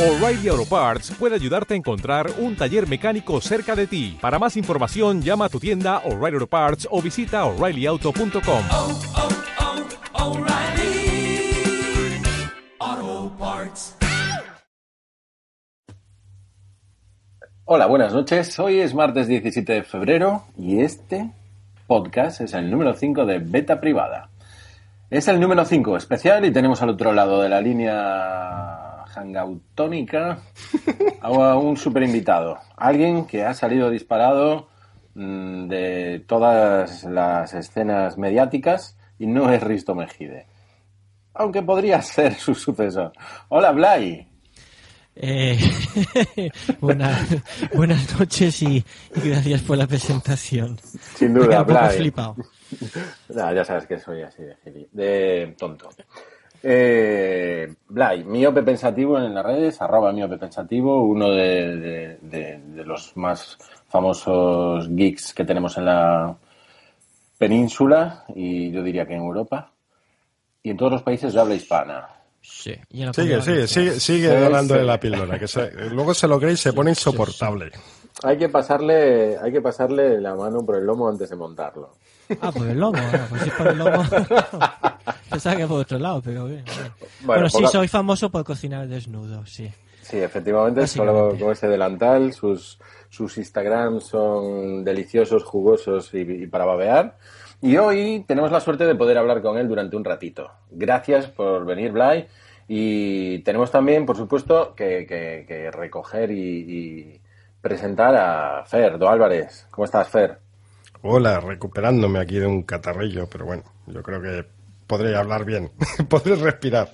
O'Reilly Auto Parts puede ayudarte a encontrar un taller mecánico cerca de ti. Para más información, llama a tu tienda O'Reilly Auto Parts o visita oreillyauto.com. oh, oh, Parts. Hola, buenas noches. Hoy es martes 17 de febrero y este podcast es el número 5 de Beta Privada. Es el número 5 especial y tenemos al otro lado de la línea hangoutónica a un super invitado. Alguien que ha salido disparado mm, de todas las escenas mediáticas y no es Risto Mejide. Aunque podría ser su sucesor. Hola, Blay. Eh, buenas, buenas noches y, y gracias por la presentación. Sin duda, Blay. flipado. Ya, ya sabes que soy así de tonto. Eh, Blay, miope pensativo en las redes, arroba miope pensativo, uno de, de- de- de los más famosos geeks que tenemos en la península y yo diría que en Europa y en todos los países de habla hispana. Sí, y en la Sigue, sigue, sigue, sigue Sí, sí. la píldora, que se- luego se lo cree y se pone insoportable. Hay que pasarle, hay que pasarle la mano por el lomo antes de montarlo. Ah, por el lomo, ah, pues si es por el lomo. Pensaba que por otro lado, pero bien. bien. Bueno, sí, soy famoso por cocinar desnudo, sí. Sí, efectivamente, solo con ese delantal, sus, sus Instagrams son deliciosos, jugosos y, y para babear. Y hoy tenemos la suerte de poder hablar con él durante un ratito. Gracias por venir, Blay. Y tenemos también, por supuesto, que, que- que recoger y, y presentar a Fer, Do Álvarez. ¿Cómo estás, Fer? Hola, recuperándome aquí de un catarrillo, pero bueno, yo creo que podré hablar bien, podré respirar.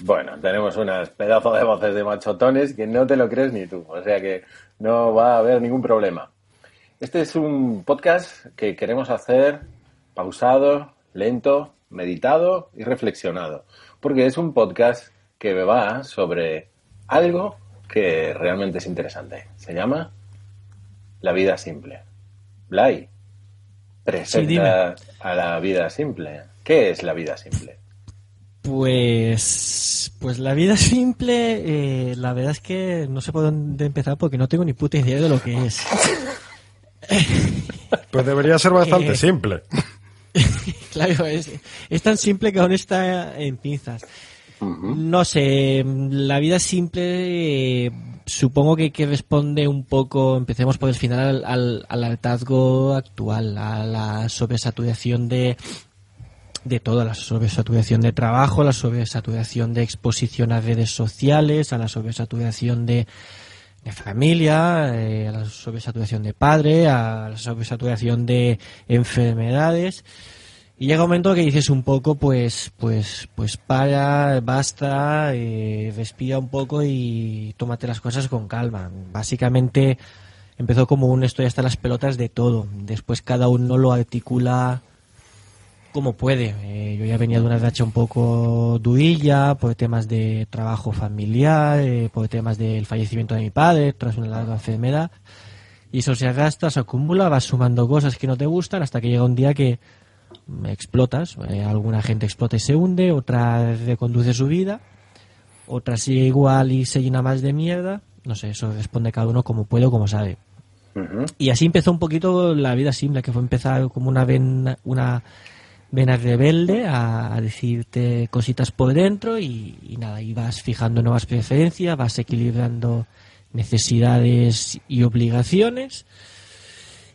Bueno, tenemos unas pedazos de voces de machotones que no te lo crees ni tú, o sea que no va a haber ningún problema. Este es un podcast que queremos hacer pausado, lento, meditado y reflexionado, porque es un podcast que va sobre algo que realmente es interesante. Se llama La vida simple. Blay, presenta a la vida simple. ¿Qué es la vida simple? Pues, pues la vida simple, eh, la verdad es que no sé por dónde empezar porque no tengo ni puta idea de lo que es. Pues debería ser bastante Eh. simple. claro, es, es tan simple que aún está en pinzas. No sé, la vida simple supongo que, que responde un poco, empecemos por el final, al, al, al hartazgo actual, a la sobresaturación de, de todo, la sobresaturación de trabajo, la sobresaturación de exposición a redes sociales, a la sobresaturación de, de familia, eh, a la sobresaturación de padre, a la sobresaturación de enfermedades. Y llega un momento que dices un poco, pues, pues, pues para, basta, eh, respira un poco y tómate las cosas con calma. Básicamente empezó como un estoy hasta las pelotas de todo. Después cada uno lo articula como puede. Eh, yo ya venía de una racha un poco durilla por temas de trabajo familiar, eh, por temas del fallecimiento de mi padre tras una larga enfermedad. Y eso se arrastra, se acumula, vas sumando cosas que no te gustan hasta que llega un día que explotas. Eh, alguna gente explota y se hunde, otra reconduce su vida, otra sigue igual y se llena más de mierda. No sé, eso responde cada uno como puede o como sabe. Y así empezó un poquito la vida simple, que fue empezar como una vena, una vena rebelde a, a decirte cositas por dentro y, y nada, y vas fijando nuevas preferencias, vas equilibrando necesidades y obligaciones,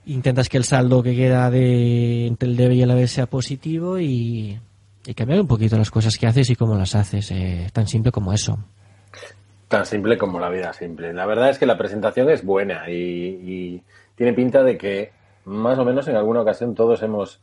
intentas que el saldo que queda de entre el debe y el haber sea positivo y, cambiar un poquito las cosas que haces y cómo las haces, eh, tan simple como eso. Tan simple como la vida simple. La verdad es que la presentación es buena y, y tiene pinta de que más o menos en alguna ocasión todos hemos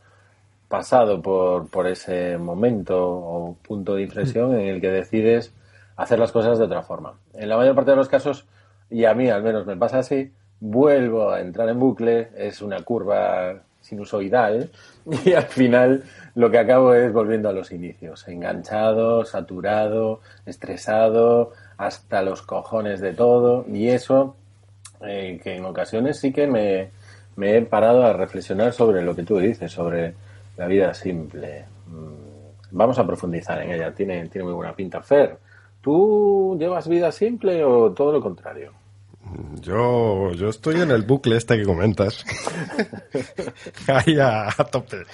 pasado por, por ese momento o punto de inflexión en el que decides hacer las cosas de otra forma. En la mayor parte de los casos, y a mí al menos me pasa así, vuelvo a entrar en bucle, es una curva sinusoidal y al final lo que acabo es volviendo a los inicios, enganchado, saturado, estresado, hasta los cojones de todo y eso eh, que en ocasiones sí que me, me he parado a reflexionar sobre lo que tú dices, sobre la vida simple. Mm, Vamos a profundizar en ella, tiene, tiene muy buena pinta. Fer, ¿Tú llevas vida simple o todo lo contrario? Yo, yo estoy en el bucle este que comentas. Ahí a, a tope.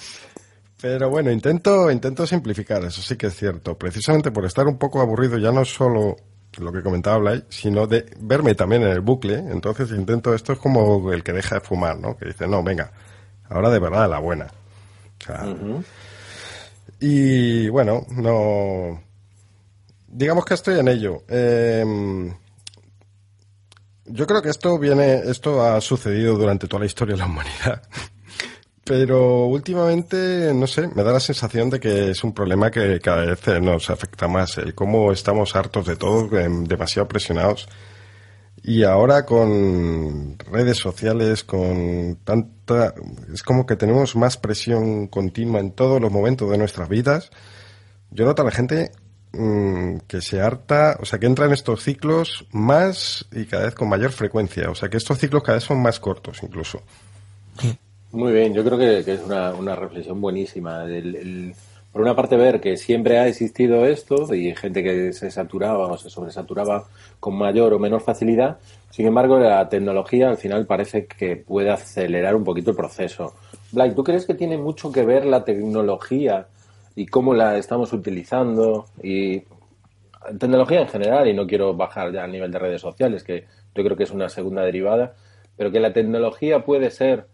Pero bueno, intento, intento simplificar, eso sí que es cierto. Precisamente por estar un poco aburrido, ya no solo lo que comentaba Blay, sino de verme también en el bucle. Entonces intento, esto es como el que deja de fumar, ¿no? Que dice, no, venga, ahora de verdad la buena. O sea, Y bueno, no. Digamos que estoy en ello. Eh, yo creo que esto viene, esto ha sucedido durante toda la historia de la humanidad. Pero últimamente, no sé, me da la sensación de que es un problema que cada vez eh, nos afecta más. El cómo estamos hartos de todo, em, demasiado presionados. Y ahora con redes sociales, con tanta... Es como que tenemos más presión continua en todos los momentos de nuestras vidas. Yo noto a la gente mm, que se harta, o sea, que entra en estos ciclos más y cada vez con mayor frecuencia. O sea, que estos ciclos cada vez son más cortos incluso. Muy bien, yo creo que, que es una, una, reflexión buenísima. El, el, por una parte, ver que siempre ha existido esto y gente que se saturaba o se sobresaturaba con mayor o menor facilidad. Sin embargo, la tecnología al final parece que puede acelerar un poquito el proceso. Blake, ¿tú crees que tiene mucho que ver la tecnología y cómo la estamos utilizando? Y tecnología en general, y no quiero bajar ya al nivel de redes sociales, que yo creo que es una segunda derivada, pero que la tecnología puede ser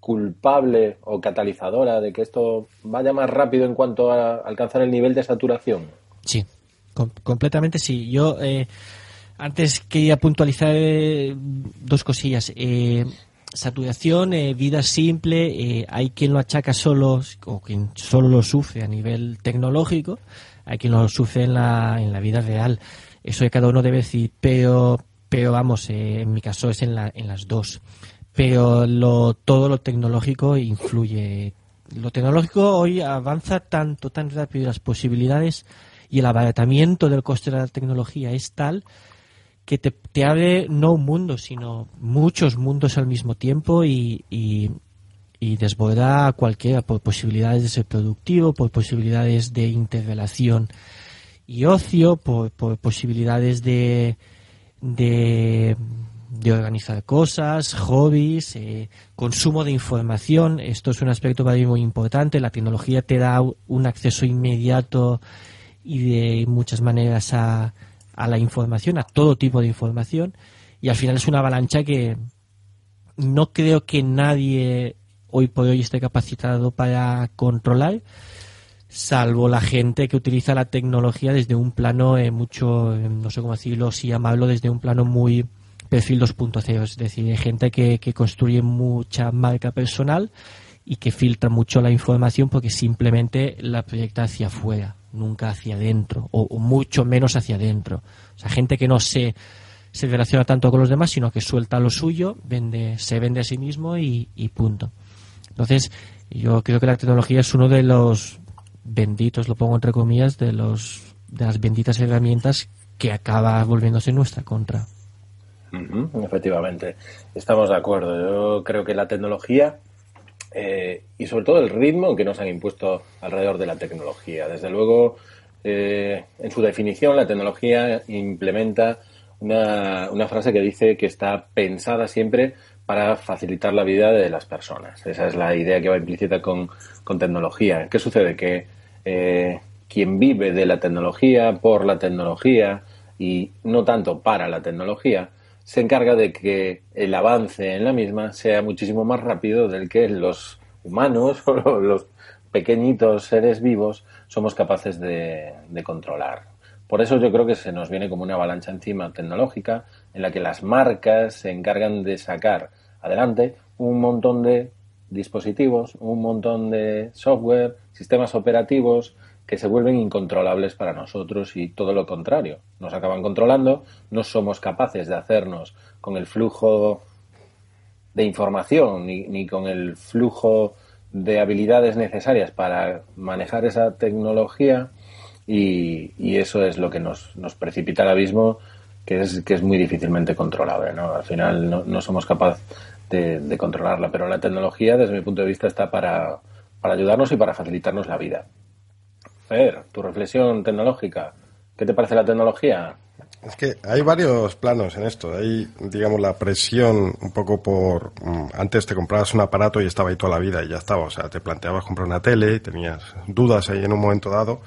culpable o catalizadora de que esto vaya más rápido en cuanto a alcanzar el nivel de saturación? Sí, com completamente sí. Yo eh, antes quería puntualizar eh, dos cosillas. Eh, saturación, eh, vida simple, eh, hay quien lo achaca solo o quien solo lo sufre a nivel tecnológico, hay quien lo sufre en la, en la vida real. Eso de cada uno debe decir, pero, pero vamos, eh, en mi caso es en, la, en las dos pero lo, todo lo tecnológico influye. Lo tecnológico hoy avanza tanto, tan rápido las posibilidades y el abaratamiento del coste de la tecnología es tal que te, te abre no un mundo, sino muchos mundos al mismo tiempo y, y, y desborda a cualquiera por posibilidades de ser productivo, por posibilidades de interrelación y ocio, por, por posibilidades de, de organizar cosas, hobbies, eh, consumo de información. Esto es un aspecto para mí muy importante. La tecnología te da un acceso inmediato y de muchas maneras a, a la información, a todo tipo de información. Y al final es una avalancha que no creo que nadie hoy por hoy esté capacitado para controlar, salvo la gente que utiliza la tecnología desde un plano eh, mucho, eh, no sé cómo decirlo, si llamarlo, desde un plano muy perfil 2.0, es decir, gente que, que construye mucha marca personal y que filtra mucho la información porque simplemente la proyecta hacia afuera, nunca hacia adentro, o, mucho menos hacia adentro. O sea, gente que no se, se relaciona tanto con los demás, sino que suelta lo suyo, vende, se vende a sí mismo y, punto. Entonces, yo creo que la tecnología es uno de los benditos, lo pongo entre comillas, de los de las benditas herramientas que acaba volviéndose nuestra contra. Efectivamente, estamos de acuerdo. Yo creo que la tecnología eh, y sobre todo el ritmo que nos han impuesto alrededor de la tecnología. Desde luego, eh, en su definición, la tecnología implementa una, frase que dice que está pensada siempre para facilitar la vida de las personas. Esa es la idea que va implícita con, con tecnología. ¿Qué sucede? Que eh, quien vive de la tecnología, por la tecnología y no tanto para la tecnología, se encarga de que el avance en la misma sea muchísimo más rápido del que los humanos o los pequeñitos seres vivos somos capaces de, de, controlar. Por eso yo creo que se nos viene como una avalancha encima tecnológica en la que las marcas se encargan de sacar adelante un montón de dispositivos, un montón de software, sistemas operativos, que se vuelven incontrolables para nosotros y todo lo contrario. Nos acaban controlando, no somos capaces de hacernos con el flujo de información ni, ni con el flujo de habilidades necesarias para manejar esa tecnología y, y eso es lo que nos, nos, precipita al abismo que es, que es muy difícilmente controlable. ¿no? Al final no, no somos capaces de, de, controlarla, pero la tecnología desde mi punto de vista está para, para ayudarnos y para facilitarnos la vida. Tu reflexión tecnológica. ¿Qué te parece la tecnología? Es que hay varios planos en esto. Hay, digamos, la presión un poco por... mm, Antes te comprabas un aparato y estaba ahí toda la vida y ya estaba. O sea, te planteabas comprar una tele, tenías dudas ahí en un momento dado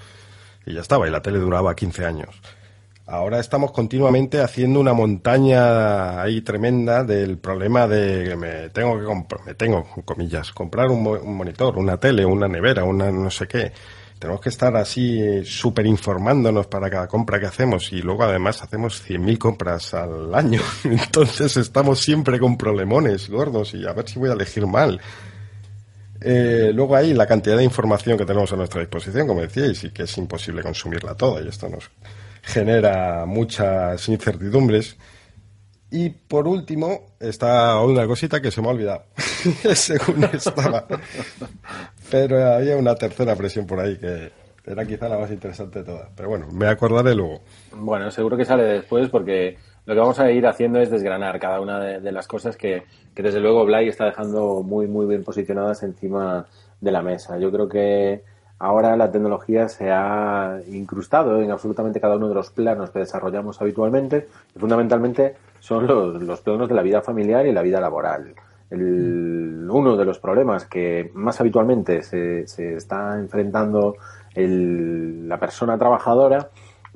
y ya estaba. Y la tele duraba 15 años. Ahora estamos continuamente haciendo una montaña ahí tremenda del problema de que me tengo que me tengo, comillas, comprar un, un monitor, una tele, una nevera, una no sé qué. Tenemos que estar así súper informándonos para cada compra que hacemos y luego además hacemos 100.000 compras al año. Entonces estamos siempre con problemones gordos y a ver si voy a elegir mal. Eh, luego hay la cantidad de información que tenemos a nuestra disposición, como decíais, y que es imposible consumirla toda y esto nos genera muchas incertidumbres. Y por último, está una cosita que se me ha olvidado, según estaba. Pero había una tercera presión por ahí que era quizá la más interesante de todas. Pero bueno, me acordaré luego. Bueno, seguro que sale después porque lo que vamos a ir haciendo es desgranar cada una de, las cosas que, que desde luego Blay está dejando muy, muy bien posicionadas encima de la mesa. Yo creo que ahora la tecnología se ha incrustado en absolutamente cada uno de los planos que desarrollamos habitualmente y fundamentalmente son los, los planos de la vida familiar y la vida laboral. El- uno de los problemas que más habitualmente se, se está enfrentando el- la persona trabajadora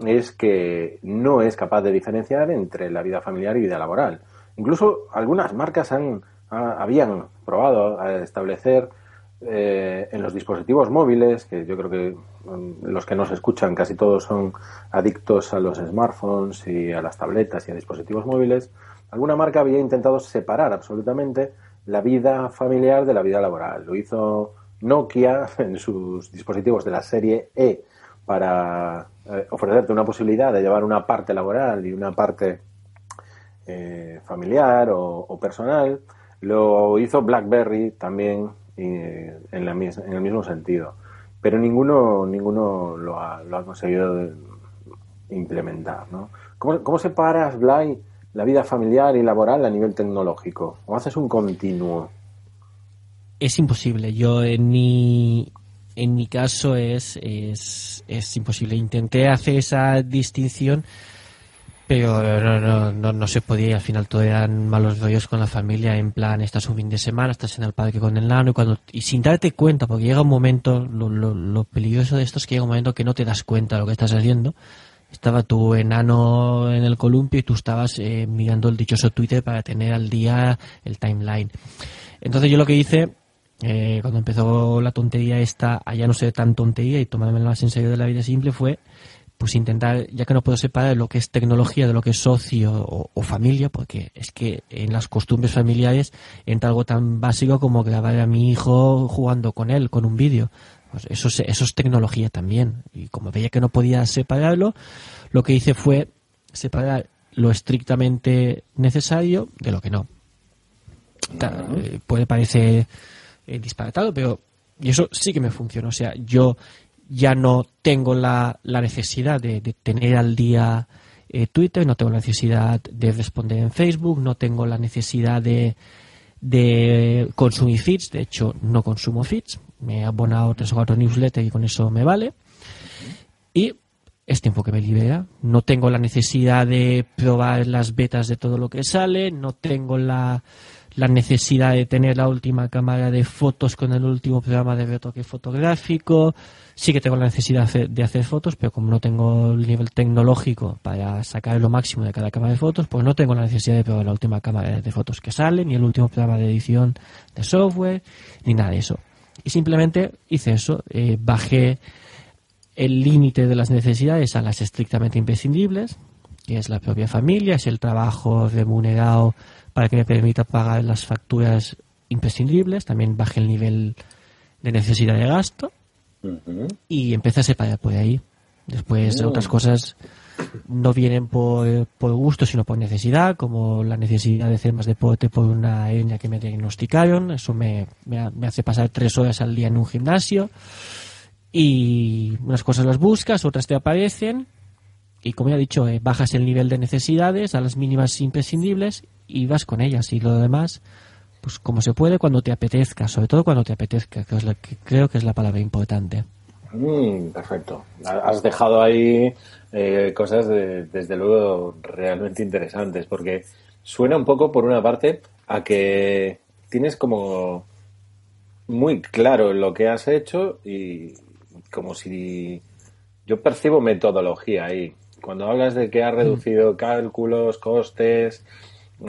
es que no es capaz de diferenciar entre la vida familiar y vida laboral. Incluso algunas marcas han, ha- habían probado a establecer eh, en los dispositivos móviles, que yo creo que mm, los que nos escuchan casi todos son adictos a los smartphones y a las tabletas y a dispositivos móviles, alguna marca había intentado separar absolutamente la vida familiar de la vida laboral. Lo hizo Nokia en sus dispositivos de la serie E para eh, ofrecerte una posibilidad de llevar una parte laboral y una parte eh, familiar o, personal. Lo hizo BlackBerry también eh, en, el mismo sentido. Pero ninguno, ninguno lo, ha, lo ha conseguido implementar. ¿no? ¿Cómo, ¿Cómo separas, Blay, la vida familiar y laboral a nivel tecnológico? ¿O haces un continuo? Es imposible. Yo en mi en mi caso es, es, es imposible. Intenté hacer esa distinción, pero no, no, no, no se podía y al final todo eran malos rollos con la familia, en plan, estás un fin de semana, estás en el parque con el nano y, cuando, y sin darte cuenta, porque llega un momento, lo, lo, lo peligroso de esto es que llega un momento que no te das cuenta de lo que estás haciendo. Estaba tu enano en el columpio y tú estabas eh, mirando el dichoso Twitter para tener al día el timeline. Entonces yo lo que hice, eh, cuando empezó la tontería esta, a ya no ser tan tontería y tomármela más en serio de la vida simple, fue pues intentar, ya que no puedo separar lo que es tecnología de lo que es socio o, o familia, porque es que en las costumbres familiares entra algo tan básico como grabar a mi hijo jugando con él, con un vídeo. Pues eso, es- eso es tecnología también. Y como veía que no podía separarlo, lo que hice fue separar lo estrictamente necesario de lo que no. Eh, puede parecer eh, disparatado, pero y eso sí que me funciona. O sea, yo ya no tengo la, la necesidad de, de tener al día eh, Twitter, no tengo la necesidad de responder en Facebook, no tengo la necesidad de, de consumir feeds. De hecho, no consumo feeds. Me he abonado tres o cuatro newsletters y con eso me vale. Y es tiempo que me libera. No tengo la necesidad de probar las betas de todo lo que sale, no tengo la, la necesidad de tener la última cámara de fotos con el último programa de retoque fotográfico. Sí que tengo la necesidad de hacer, fotos, pero como no tengo el nivel tecnológico para sacar lo máximo de cada cámara de fotos, pues no tengo la necesidad de probar la última cámara de fotos que sale, ni el último programa de edición de software, ni nada de eso. Y simplemente hice eso, eh, bajé el límite de las necesidades a las estrictamente imprescindibles, que es la propia familia, es el trabajo remunerado para que me permita pagar las facturas imprescindibles, también bajé el nivel de necesidad de gasto y empecé a separar por ahí. Después otras cosas no vienen por, por gusto, sino por necesidad, como la necesidad de hacer más deporte por una hernia que me diagnosticaron. Eso me, me, me hace pasar tres horas al día en un gimnasio. Y unas cosas las buscas, otras te aparecen. Y como ya he dicho, eh, bajas el nivel de necesidades a las mínimas imprescindibles y vas con ellas. Y lo demás, pues como se puede cuando te apetezca, sobre todo cuando te apetezca, que es la que creo que es la palabra importante. Mm, perfecto. Has dejado ahí eh, cosas de- desde luego realmente interesantes, porque suena un poco, por una parte, a que tienes como muy claro lo que has hecho y como si yo percibo metodología ahí. Cuando hablas de que has reducido cálculos, costes.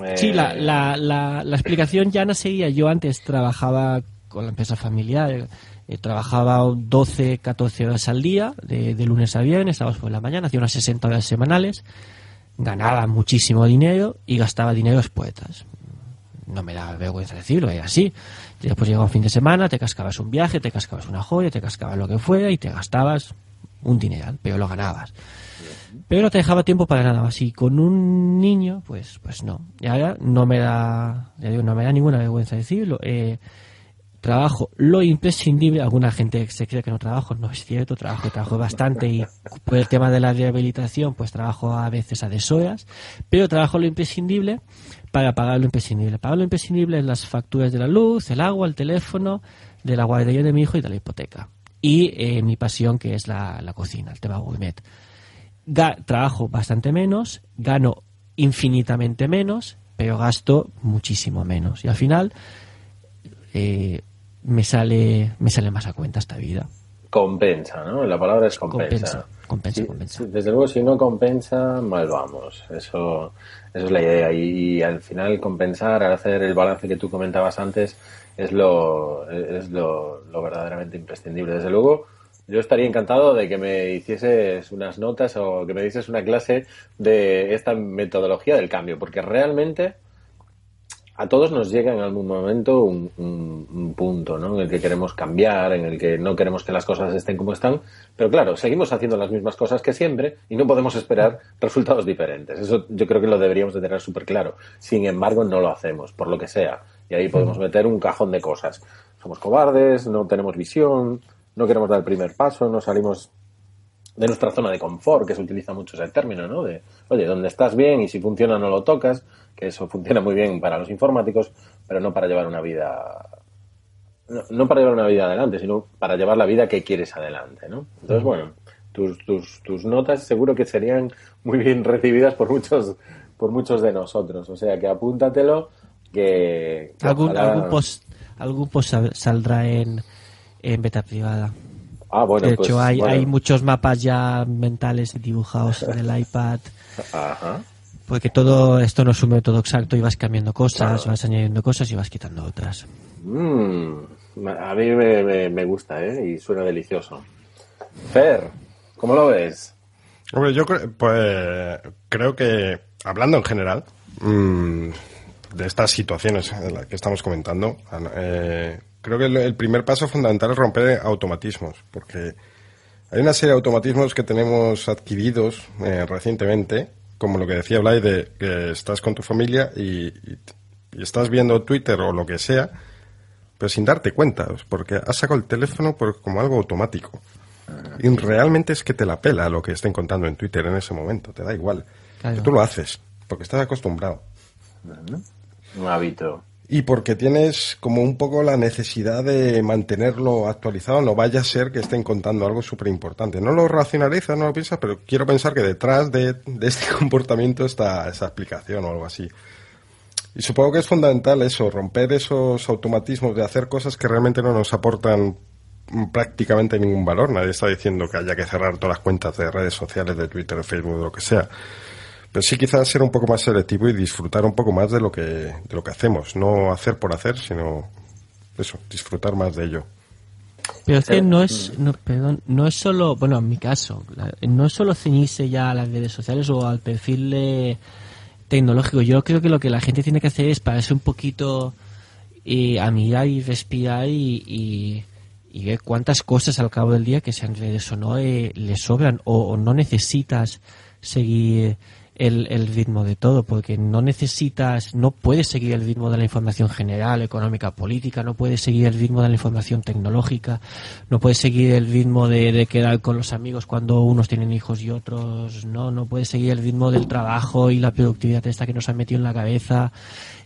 eh, Sí, la, la, la, la explicación ya no seguía. Yo antes trabajaba con la empresa familiar, eh, trabajaba 12, 14 horas al día, de, de lunes a viernes, sábados por la mañana, hacía unas 60 horas semanales, ganaba muchísimo dinero y gastaba dinero en poetas. No me da vergüenza decirlo, era así. Después llegaba un fin de semana, te cascabas un viaje, te cascabas una joya, te cascabas lo que fuera y te gastabas un dineral, pero lo ganabas. Pero no te dejaba tiempo para nada más. Y con un niño, pues, pues no. Y ahora no me da, ya digo, no me da ninguna vergüenza decirlo. Eh, trabajo lo imprescindible. Alguna gente se cree que no trabajo, no es cierto. Trabajo, trabajo bastante y por el tema de la rehabilitación, pues trabajo a veces a deshoras. Pero trabajo lo imprescindible para pagar lo imprescindible. Pagar lo imprescindible es las facturas de la luz, el agua, el teléfono, de la guardería de mi hijo y de la hipoteca. Y eh, mi pasión, que es la, la cocina, el tema gourmet ga- trabajo bastante menos, gano infinitamente menos, pero gasto muchísimo menos. Y al final eh, me sale me sale más a cuenta esta vida. Compensa, ¿no? La palabra es compensa. Compensa, compensa, desde luego, si no compensa, mal vamos. Eso, eso es la idea. Y, al final, compensar, al hacer el balance que tú comentabas antes, es lo, es lo, lo verdaderamente imprescindible. Desde luego, yo estaría encantado de que me hicieses unas notas o que me dices una clase de esta metodología del cambio, porque realmente a todos nos llega en algún momento un, un- un punto ¿no? en el que queremos cambiar, en el que no queremos que las cosas estén como están, pero claro, seguimos haciendo las mismas cosas que siempre y no podemos esperar resultados diferentes. Eso yo creo que lo deberíamos de tener súper claro. Sin embargo, no lo hacemos, por lo que sea. Y ahí podemos meter un cajón de cosas. Somos cobardes, no tenemos visión, no queremos dar el primer paso, no salimos de nuestra zona de confort, que se utiliza mucho ese término, ¿no? De, oye, donde estás bien y si funciona no lo tocas, que eso funciona muy bien para los informáticos, pero no para llevar una vida, no, no para llevar una vida adelante, sino para llevar la vida que quieres adelante, ¿no? Entonces, bueno, tus, tus, tus notas seguro que serían muy bien recibidas por muchos, por muchos de nosotros, o sea que apúntatelo, que, que Algún, ojalá- algún post algún post sal- saldrá en, en beta privada. Ah, bueno, de pues, hecho, hay, bueno. hay muchos mapas ya mentales dibujados en el iPad. Ajá. Porque todo esto no es un método exacto y vas cambiando cosas, Claro. vas añadiendo cosas y vas quitando otras. Mm, a mí me, me- me gusta, ¿eh? Y suena delicioso. Fer, ¿cómo lo ves? Hombre, yo creo, pues, creo que, hablando en general, mm, de estas situaciones en las que estamos comentando, eh, creo que el, el primer paso fundamental es romper automatismos, porque hay una serie de automatismos que tenemos adquiridos eh, recientemente, como lo que decía Blay, de que estás con tu familia y, y- y estás viendo Twitter o lo que sea, pero sin darte cuenta, porque has sacado el teléfono por, como algo automático. Y realmente es que te la pela lo que estén contando en Twitter en ese momento, te da igual. Claro. Que tú lo haces, porque estás acostumbrado. Un hábito. Y porque tienes como un poco la necesidad de mantenerlo actualizado, no vaya a ser que estén contando algo súper importante. No lo racionalizas, no lo piensas, pero quiero pensar que detrás de, este comportamiento está esa explicación o algo así. Y supongo que es fundamental eso, romper esos automatismos de hacer cosas que realmente no nos aportan prácticamente ningún valor. Nadie está diciendo que haya que cerrar todas las cuentas de redes sociales, de Twitter, de Facebook, de lo que sea. Pero sí quizás ser un poco más selectivo y disfrutar un poco más de lo que, de lo que hacemos. No hacer por hacer, sino eso, disfrutar más de ello. Pero es que no es, no, perdón, no es solo, bueno, en mi caso, no es solo ceñirse ya a las redes sociales o al perfil de- tecnológico. Yo creo que lo que la gente tiene que hacer es pararse un poquito eh, a mirar y respirar y, y, y ver cuántas cosas al cabo del día, que sean redes o no, eh, le sobran o, o no necesitas seguir el, el, ritmo de todo, porque no necesitas, no puedes seguir el ritmo de la información general, económica, política, no puedes seguir el ritmo de la información tecnológica, no puedes seguir el ritmo de, de quedar con los amigos cuando unos tienen hijos y otros no, no puedes seguir el ritmo del trabajo y la productividad esta que nos han metido en la cabeza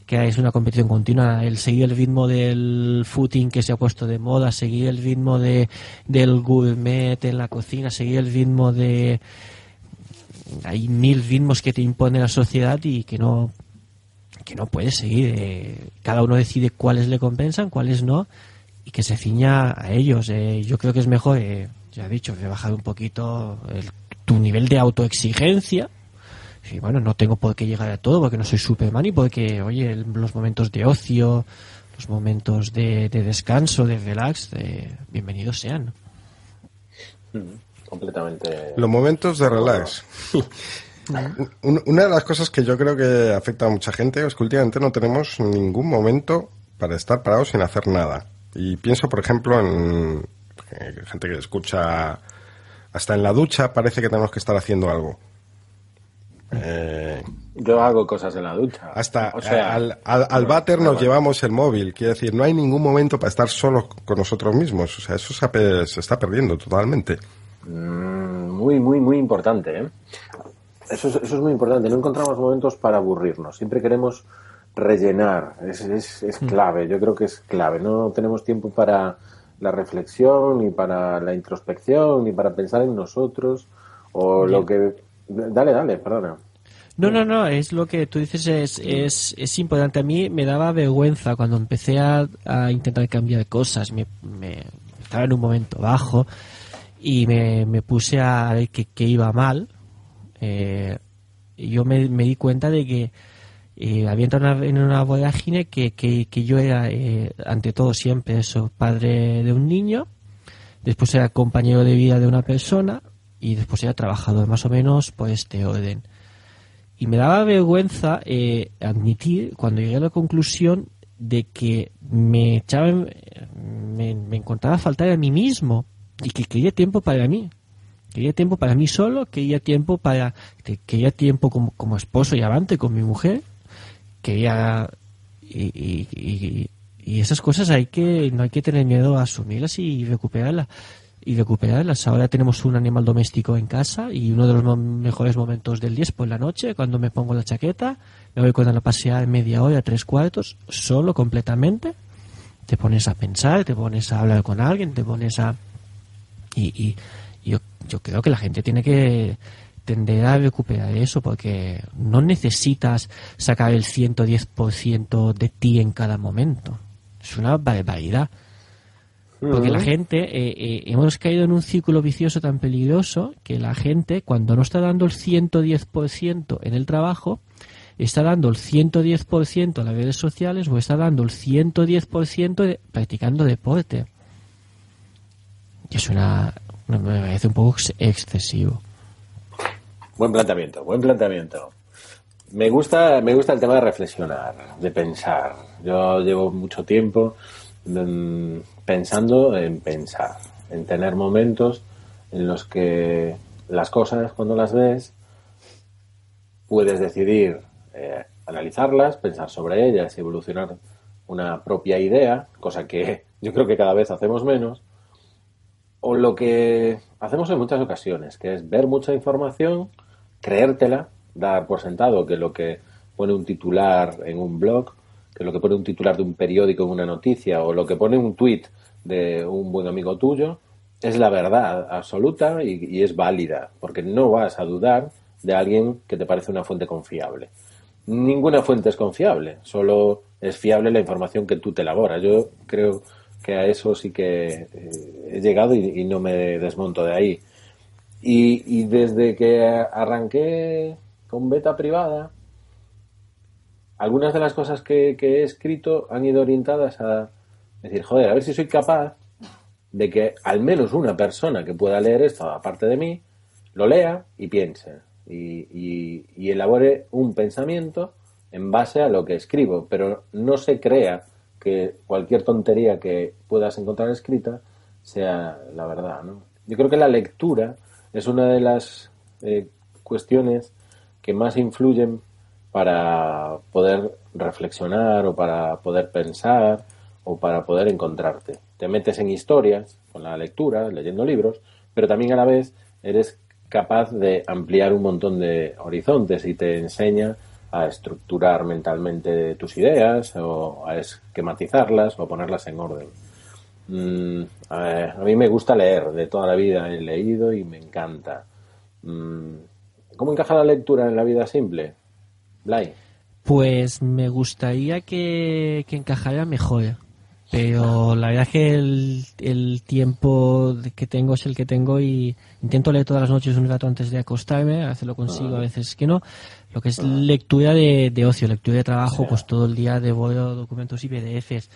que es una competición continua, el seguir el ritmo del footing que se ha puesto de moda, seguir el ritmo de, del gourmet en la cocina, seguir el ritmo de... Hay mil ritmos que te impone la sociedad y que no que no puedes seguir. Eh, cada uno decide cuáles le compensan, cuáles no, y que se ciña a ellos. Eh, yo creo que es mejor, eh, ya he dicho, bajar un poquito el, tu nivel de autoexigencia y bueno, no tengo por qué llegar a todo porque no soy Superman y porque, oye, los momentos de ocio, los momentos de, descanso, de relax, bienvenidos sean. Mm, completamente. Los momentos de relax. Una de las cosas que yo creo que afecta a mucha gente es que últimamente no tenemos ningún momento para estar parados sin hacer nada. Y pienso, por ejemplo, en gente que escucha hasta en la ducha parece que tenemos que estar haciendo algo. Eh, Yo hago cosas en la ducha. Hasta al, al, váter nos llevamos el móvil. Quiere decir, no hay ningún momento para estar solos con nosotros mismos. O sea, eso se, está perdiendo totalmente. Mm, muy, muy, muy importante. ¿eh? Eso, es, eso es muy importante. No encontramos momentos para aburrirnos. Siempre queremos rellenar. Es, es, es mm. clave. Yo creo que es clave. No tenemos tiempo para la reflexión, ni para la introspección, ni para pensar en nosotros o lo que Dale, dale, perdona. No, no, no, es lo que tú dices, es, es, es importante. A mí me daba vergüenza cuando empecé a, a intentar cambiar cosas. Me, me, estaba en un momento bajo y me, me puse a ver que, que iba mal. Eh, yo me, di cuenta de que eh, había entrado en una vorágine que, que, que yo era, eh, ante todo, siempre eso, padre de un niño, después era compañero de vida de una persona, y después era trabajador más o menos por este orden. Y me daba vergüenza eh, admitir cuando llegué a la conclusión de que me echaba, me, me encontraba a faltar a mí mismo y que quería tiempo para mí. Quería tiempo para mí solo, quería tiempo para, quería tiempo como, como esposo y amante con mi mujer, quería, y, y, y, esas cosas hay que, no hay que tener miedo a asumirlas y recuperarlas y recuperarlas. Ahora tenemos un animal doméstico en casa y uno de los mejores momentos del día es por la noche, cuando me pongo la chaqueta, me voy con la pasear media hora, tres cuartos, solo completamente. Te pones a pensar, te pones a hablar con alguien, te pones a... Y, y yo, yo creo que la gente tiene que tender a recuperar eso porque no necesitas sacar el 110% de ti en cada momento. Es una barbaridad. Porque la gente, eh, eh, hemos caído en un círculo vicioso tan peligroso que la gente, cuando no está dando el 110% en el trabajo, está dando el 110% en las redes sociales o está dando el 110% practicando deporte. Y es una, me parece un poco excesivo. Buen planteamiento, buen planteamiento. Me gusta, me gusta el tema de reflexionar, de pensar. Yo llevo mucho tiempo mm, pensando en pensar, en tener momentos en los que las cosas, cuando las ves, puedes decidir eh, analizarlas, pensar sobre ellas evolucionar una propia idea, cosa que yo creo que cada vez hacemos menos, o lo que hacemos en muchas ocasiones, que es ver mucha información, creértela, dar por sentado que lo que pone un titular en un blog que lo que pone un titular de un periódico en una noticia o lo que pone un tweet de un buen amigo tuyo es la verdad absoluta y, es válida, porque no vas a dudar de alguien que te parece una fuente confiable. Ninguna fuente es confiable, solo es fiable la información que tú te elaboras. Yo creo que a eso sí que eh, he llegado y, no me desmonto de ahí. Y, desde que arranqué con beta privada, algunas de las cosas que, he escrito han ido orientadas a decir, joder, a ver si soy capaz de que al menos una persona que pueda leer esto, aparte de mí, lo lea y piense y, elabore un pensamiento en base a lo que escribo, pero no se crea que cualquier tontería que puedas encontrar escrita sea la verdad. Yo creo que la lectura es una de las eh, cuestiones que más influyen para poder reflexionar o para poder pensar o para poder encontrarte. Te metes en historias con la lectura, leyendo libros, pero también a la vez eres capaz de ampliar un montón de horizontes y te enseña a estructurar mentalmente tus ideas o a esquematizarlas o a ponerlas en orden. Mm, a, mí me gusta leer de toda la vida, he leído y me encanta. Mm, ¿Cómo encaja la lectura en la vida simple? Blay. Pues me gustaría que, que encajara mejor. Pero la verdad es que el, tiempo que tengo es el que tengo y intento leer todas las noches un rato antes de acostarme, a veces lo consigo, a veces que no. Lo que es lectura de, ocio, lectura de trabajo, pues todo el día debo documentos y PDFs.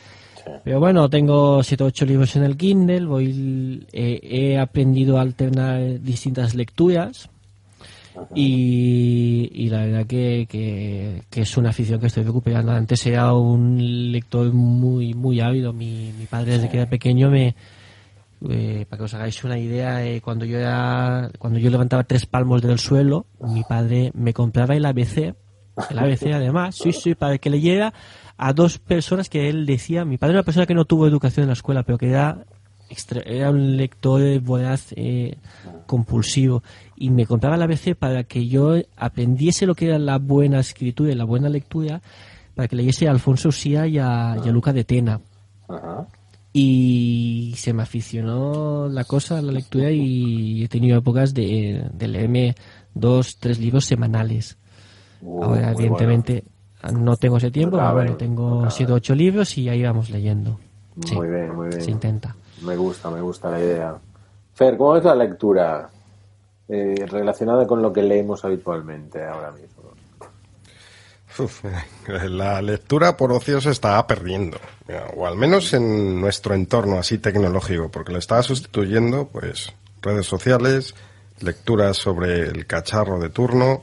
Pero bueno, tengo 7 o 8 libros en el Kindle, voy, he aprendido a alternar distintas lecturas y, la verdad que, que, es una afición que estoy recuperando. Antes era un lector muy muy ávido. Mi, mi padre desde que era pequeño me, eh, para que os hagáis una idea, eh, cuando yo era, cuando yo levantaba tres palmos del suelo, mi padre me compraba el ABC, el ABC además, sí, sí, para que leyera a dos personas que él decía, mi padre era una persona que no tuvo educación en la escuela, pero que era, era un lector voraz eh, compulsivo y me compraba el ABC para que yo aprendiese lo que era la buena escritura y la buena lectura, para que leyese a Alfonso Usía y a, Luca de Tena. Y se me aficionó la cosa, la lectura, y he tenido épocas de, leerme dos, tres libros semanales. Uh, Ahora, evidentemente, no tengo ese tiempo, pero bueno, tengo siete ocho libros y ahí vamos leyendo. muy bien, muy bien. Se intenta. Me gusta, me gusta la idea. Fer, ¿cómo es la lectura eh, relacionada con lo que leemos habitualmente ahora mismo? la lectura por ocio se está perdiendo, o al menos en nuestro entorno así tecnológico, porque le está sustituyendo pues redes sociales, lecturas sobre el cacharro de turno,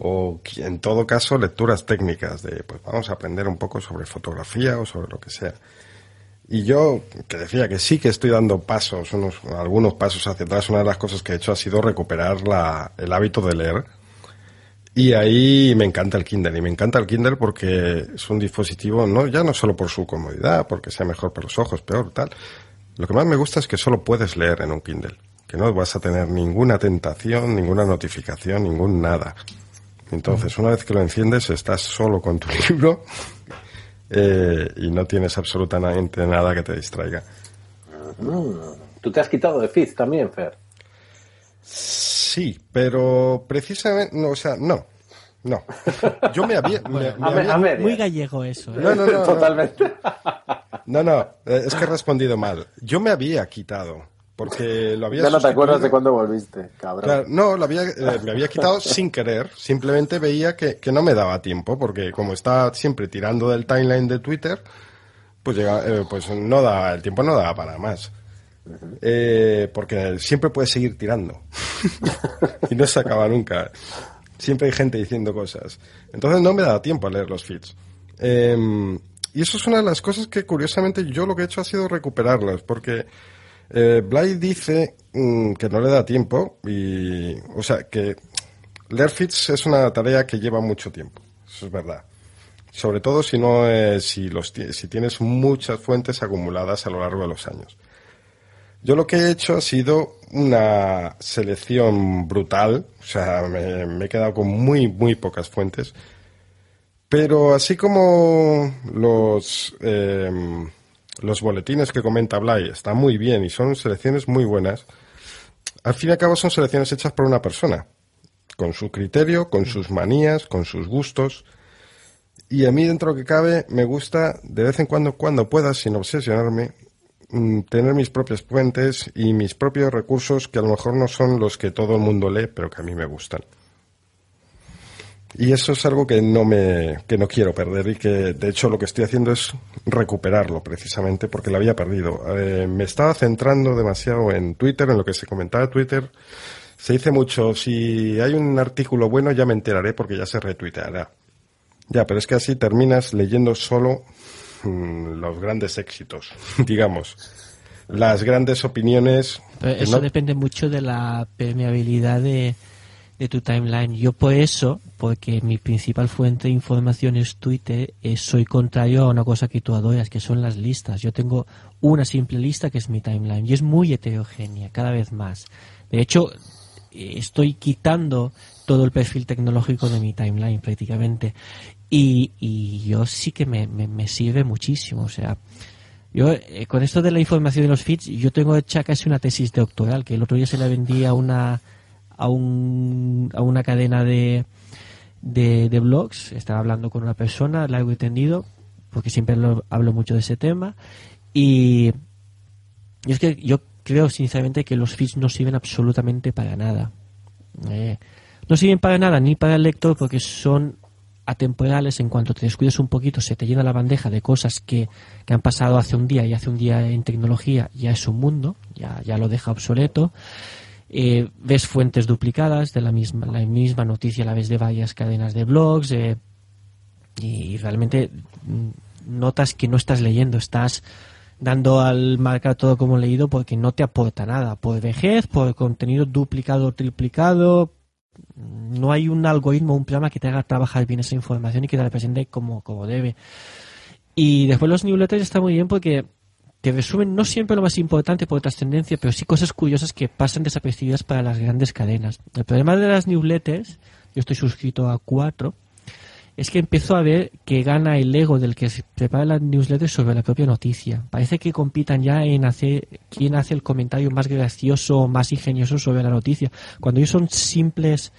o en todo caso lecturas técnicas de pues vamos a aprender un poco sobre fotografía o sobre lo que sea. Y yo, que decía que sí que estoy dando pasos, unos, algunos pasos hacia atrás, una de las cosas que he hecho ha sido recuperar la, el hábito de leer. Y ahí me encanta el Kindle. Y me encanta el Kindle porque es un dispositivo, no, ya no solo por su comodidad, porque sea mejor para los ojos, peor, tal. Lo que más me gusta es que solo puedes leer en un Kindle. Que no vas a tener ninguna tentación, ninguna notificación, ningún nada. Entonces, una vez que lo enciendes, estás solo con tu libro eh, y no tienes absolutamente nada que te distraiga. Mm. ¿Tú te has quitado de Fizz también, Fer? Sí, pero precisamente, no, o sea, no. No. Yo me había. muy gallego eso. ¿eh? No, no, no. Totalmente. No, no, eh, es que he respondido mal. Yo me había quitado porque lo había Ya no te acuerdas de cuándo volviste, cabrón. no, lo había, eh, me había quitado sin querer. Simplemente veía que, que, no me daba tiempo, porque como estaba siempre tirando del timeline de Twitter, pues, llega, eh, pues no da, el tiempo no daba para más. Eh, porque siempre puedes seguir tirando. y no se acaba nunca. Siempre hay gente diciendo cosas. Entonces no me da tiempo a leer los feeds. Em, y eso es una de las cosas que curiosamente yo lo que he hecho ha sido recuperarlas, porque eh, Bly dice mm, que no le da tiempo y, o sea, que leer feeds es una tarea que lleva mucho tiempo. Eso es verdad. Sobre todo si no si los si tienes muchas fuentes acumuladas a lo largo de los años. Yo lo que he hecho ha sido una selección brutal, o sea, me, he quedado con muy, muy pocas fuentes. Pero así como los, eh, los boletines que comenta Blay están muy bien y son selecciones muy buenas, al fin y al cabo son selecciones hechas por una persona, con su criterio, con sus manías, con sus gustos. Y a mí, dentro de lo que cabe, me gusta, de vez en cuando, cuando pueda, sin obsesionarme, mm, tener mis propias fuentes y mis propios recursos que a lo mejor no son los que todo el mundo lee, pero que a mí me gustan. Y eso es algo que no me, que no quiero perder y que de hecho lo que estoy haciendo es recuperarlo precisamente porque lo había perdido. Eh, me estaba centrando demasiado en Twitter, en lo que se comentaba en Twitter. Se dice mucho, si hay un artículo bueno ya me enteraré porque ya se retuiteará. Ya, pero es que así terminas leyendo solo mm, los grandes éxitos, digamos. Las grandes opiniones. eso depende mucho de la permeabilidad de, de tu timeline. Yo por eso, porque mi principal fuente de información es Twitter, eh, soy contrario a una cosa que tú adoras, que son las listas. Yo tengo una simple lista que es mi timeline y es muy heterogénea, cada vez más. De hecho, eh, estoy quitando todo el perfil tecnológico de mi timeline prácticamente. Y, y yo sí que me, me, sirve muchísimo. O sea, yo eh, con esto de la información de los feeds, yo tengo hecha casi una tesis doctoral, que el otro día se la vendí a una, a, un, a una cadena de, de, de blogs. Estaba hablando con una persona, largo y tendido, porque siempre lo- hablo mucho de ese tema. Y, y es que yo creo sinceramente que los feeds no sirven absolutamente para nada. Eh, no sirven para nada ni para el lector porque son atemporales en cuanto te descuides un poquito se te llena la bandeja de cosas que, que han pasado hace un día y hace un día en tecnología ya es un mundo ya, ya lo deja obsoleto. Eh, ves fuentes duplicadas de la misma la misma noticia la ves de varias cadenas de blogs eh, y realmente mm, notas que no estás leyendo estás dando al marcar todo como leído porque no te aporta nada por vejez por contenido duplicado o triplicado no hay un algoritmo, un programa que te haga trabajar bien esa información y que te la presente como, como debe. Y después los newsletters está muy bien porque te resumen no siempre lo más importante por trascendencia, pero sí cosas curiosas que pasan desapercibidas para las grandes cadenas. El problema de las newsletters, yo estoy suscrito a cuatro, es que empiezo a ver que gana el ego del que se prepara la newsletter sobre la propia noticia. Parece que compitan ya en hacer quién hace el comentario más gracioso o más ingenioso sobre la noticia, cuando ellos son simples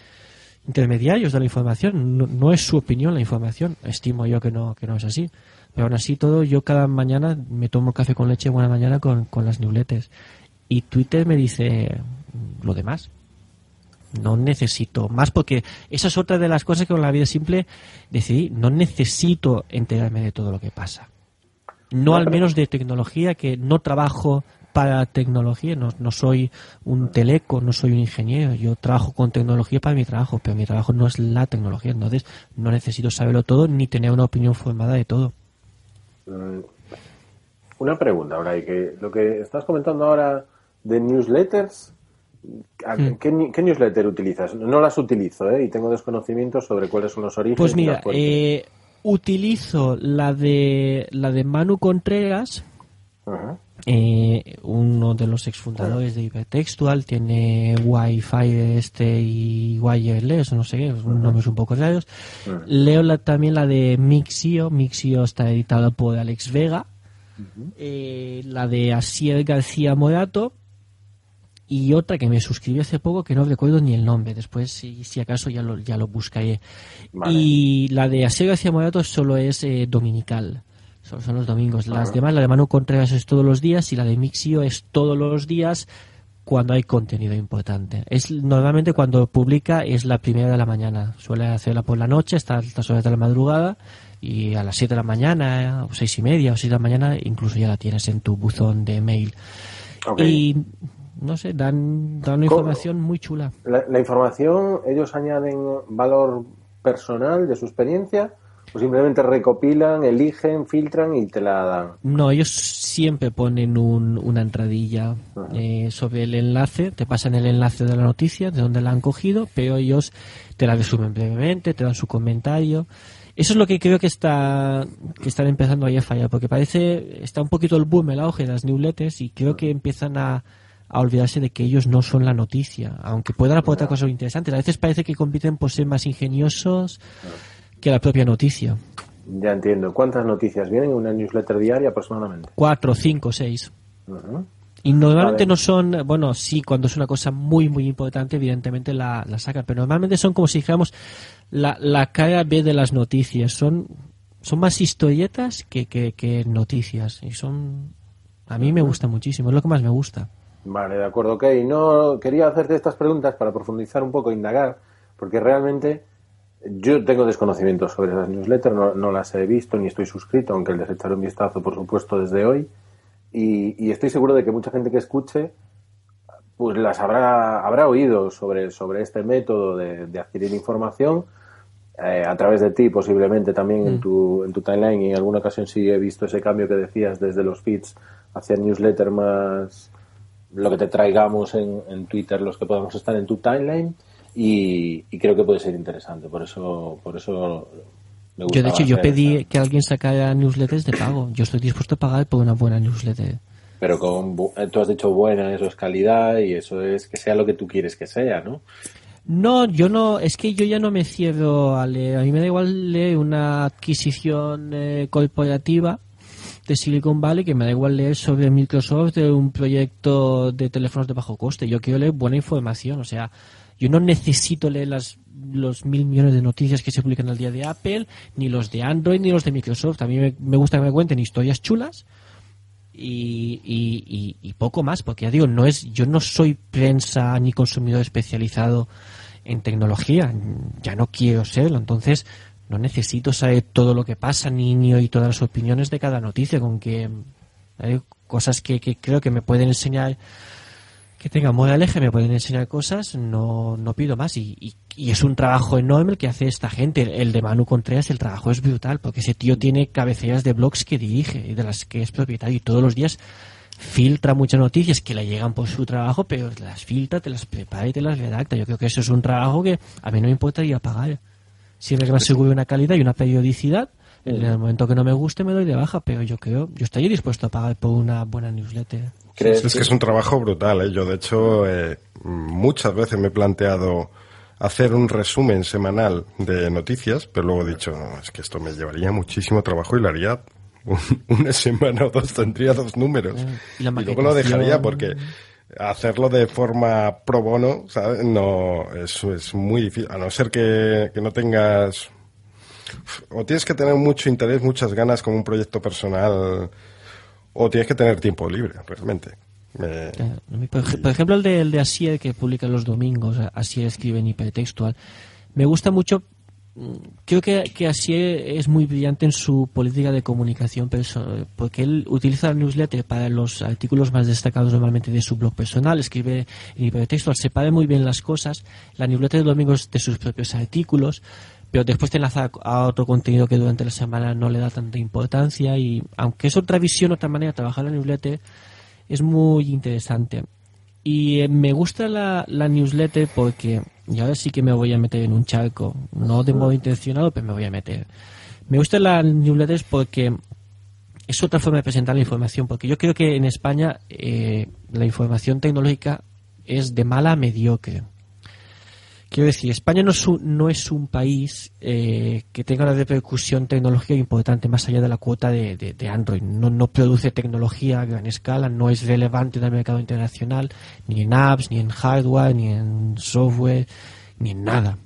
intermediarios de la información, no, es su opinión la información, estimo yo que no, que no es así. Pero aún así todo, yo cada mañana me tomo café con leche buena mañana con, con las newsletters. Y Twitter me dice lo demás. No necesito más porque esa es otra de las cosas que con la vida simple decidí. No necesito enterarme de todo lo que pasa. No al menos de tecnología, que no trabajo para tecnología, no, no soy un teleco, no soy un ingeniero, yo trabajo con tecnología para mi trabajo, pero mi trabajo no es la tecnología, entonces no necesito saberlo todo ni tener una opinión formada de todo. Mm, Una pregunta, ahora, y que lo que estás comentando ahora de newsletters, ¿a- Mm. ¿Qué, ni- qué newsletter utilizas? No las utilizo, ¿eh? Y tengo desconocimientos sobre cuáles son los orígenes. Pues mira, eh, utilizo la de la de Manu Contreras, eh, uno de los exfundadores de Hipertextual, tiene Wi-Fi de este y Wireless, no sé qué, son nombres un poco raros. Leo la- también la de Mixio, Mixio está editada por Alex Vega, eh, la de Asier García Morato y otra que me suscribí hace poco que no recuerdo ni el nombre, después si, si acaso ya lo, ya lo buscaré. Vale. Y la de Asier García Morato solo es eh, dominical. Son, son los domingos. Las demás, la de Manu Contreras es todos los días y la de Mixio es todos los días cuando hay contenido importante. Es normalmente cuando publica es la primera de la mañana. Suele hacerla por la noche, hasta altas horas de la madrugada y a las 7 de la mañana o seis y media o 6 de la mañana incluso ya la tienes en tu buzón de mail. Y no sé, dan, dan una información muy chula. La, la información, ellos añaden valor personal de su experiencia o simplemente recopilan, eligen, filtran y te la dan. No, ellos siempre ponen un- una entradilla eh, sobre el enlace, te pasan el enlace de la noticia, de dónde la han cogido, pero ellos te la resumen brevemente, te dan su comentario. Eso es lo que creo que está que están empezando ahí a fallar, porque parece está un poquito el boom, el auge de las newsletters y creo que empiezan a, a olvidarse de que ellos no son la noticia, aunque puedan aportar cosas interesantes. A veces parece que compiten por ser más ingeniosos que la propia noticia. Ya entiendo. ¿Cuántas noticias vienen en una newsletter diaria aproximadamente? Cuatro, cinco, seis. Ujú. Y normalmente no son, bueno, sí, cuando es una cosa muy, muy importante, evidentemente la, la sacan, pero normalmente son como si dijéramos la, la cara B de las noticias. Son, son más historietas que, que, que noticias. Y son, a mí me gusta muchísimo, es lo que más me gusta. Vale, de acuerdo, ok. No quería hacerte estas preguntas para profundizar un poco, indagar, porque realmente yo tengo desconocimientos sobre esas newsletters, no, no las he visto ni estoy suscrito, aunque les echaré un vistazo, por supuesto, desde hoy. Y, y estoy seguro de que mucha gente que escuche pues las habrá, habrá oído sobre, sobre este método de, de adquirir información eh, a través de ti, posiblemente también en, tu, en tu timeline. Y en alguna ocasión sí he visto ese cambio que decías desde los feeds hacia newsletter más lo que te traigamos en, en Twitter, los que podamos estar en tu timeline. y, y creo que puede ser interesante. Por eso, por eso me Yo, de hecho, yo pedí esta- que alguien sacara newsletters de pago. Yo estoy dispuesto a pagar por una buena newsletter. Pero con, eh, tú has dicho buena, eso es calidad y eso es que sea lo que tú quieres que sea, ¿no? No, yo no, es que yo ya no me cierro a leer. A mí me da igual leer una adquisición eh, corporativa de Silicon Valley que me da igual leer sobre Microsoft de un proyecto de teléfonos de bajo coste. Yo quiero leer buena información, o sea, yo no necesito leer las, los mil millones de noticias que se publican al día de Apple, ni los de Android, ni los de Microsoft. A mí me, gusta que me cuenten historias chulas y, y- y- y poco más, porque ya digo, no es, yo no soy prensa ni consumidor especializado en tecnología, ya no quiero serlo, entonces no necesito saber todo lo que pasa ni, ni oír todas las opiniones de cada noticia, con que hay cosas que, que creo que me pueden enseñar que tenga moraleja, que me pueden enseñar cosas, no, no pido más. Y, y- y es un trabajo enorme el que hace esta gente. El, el de Manu Contreras, el trabajo es brutal, porque ese tío tiene cabeceras de blogs que dirige y de las que es propietario y todos los días filtra muchas noticias que le llegan por su trabajo, pero las filtra, te las prepara y te las redacta. Yo creo que eso es un trabajo que a mí no me importaría pagar. Siempre que me asegure una calidad y una periodicidad, en el momento que no me guste me doy de baja, pero yo creo, yo estaría dispuesto a pagar por una buena newsletter. ¿Crees Es que es un trabajo brutal, ¿eh? Yo, de hecho, eh, muchas veces me he planteado hacer un resumen semanal de noticias, pero luego he dicho, no, es que esto me llevaría muchísimo trabajo y lo haría un- una semana o dos, tendría dos números. Y la Y luego lo dejaría porque hacerlo de forma pro bono, ¿sabes? No, eso es muy difícil, a no ser que, que no tengas o tienes que tener mucho interés, muchas ganas como un proyecto personal, o tienes que tener tiempo libre, realmente. Por ejemplo, el de, el de Asier que publica los domingos, Asier escribe en hipertextual, me gusta mucho. Creo que, que Asier es muy brillante en su política de comunicación porque él utiliza la newsletter para los artículos más destacados normalmente de su blog personal, escribe en hipertextual, separa muy bien las cosas, la newsletter de domingos de sus propios artículos, pero después te enlaza a otro contenido que durante la semana no le da tanta importancia y aunque es otra visión, otra manera de trabajar la newsletter, es muy interesante. Y eh, me gusta la newsletter porque, y ahora sí que me voy a meter en un charco, no de modo intencionado, pero me voy a meter. Me gusta la newsletter porque es otra forma de presentar la información, porque yo creo que en España eh, la información tecnológica es de mala a mediocre. Quiero decir, España no es un, país eh, que tenga una repercusión tecnológica importante más allá de la cuota de, Android. No, no produce tecnología a gran escala, no es relevante en el mercado internacional, ni en apps, ni en hardware, ni en software, ni en nada.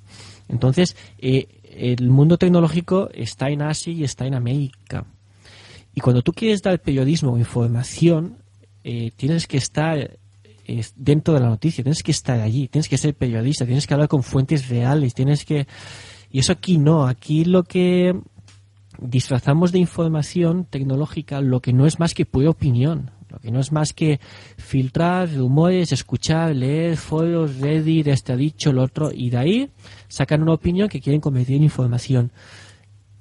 Entonces, eh, el mundo tecnológico está en Asia y está en América. Y cuando tú quieres dar periodismo o información, eh, tienes que estar eh, dentro de la noticia, tienes que estar allí, tienes que ser periodista, tienes que hablar con fuentes reales, tienes que... Y eso aquí no, aquí lo que disfrazamos de información tecnológica lo que no es más que pura opinión, lo que no es más que filtrar rumores, escuchar, leer foros, Reddit, este ha dicho, lo otro, y de ahí sacan una opinión que quieren convertir en información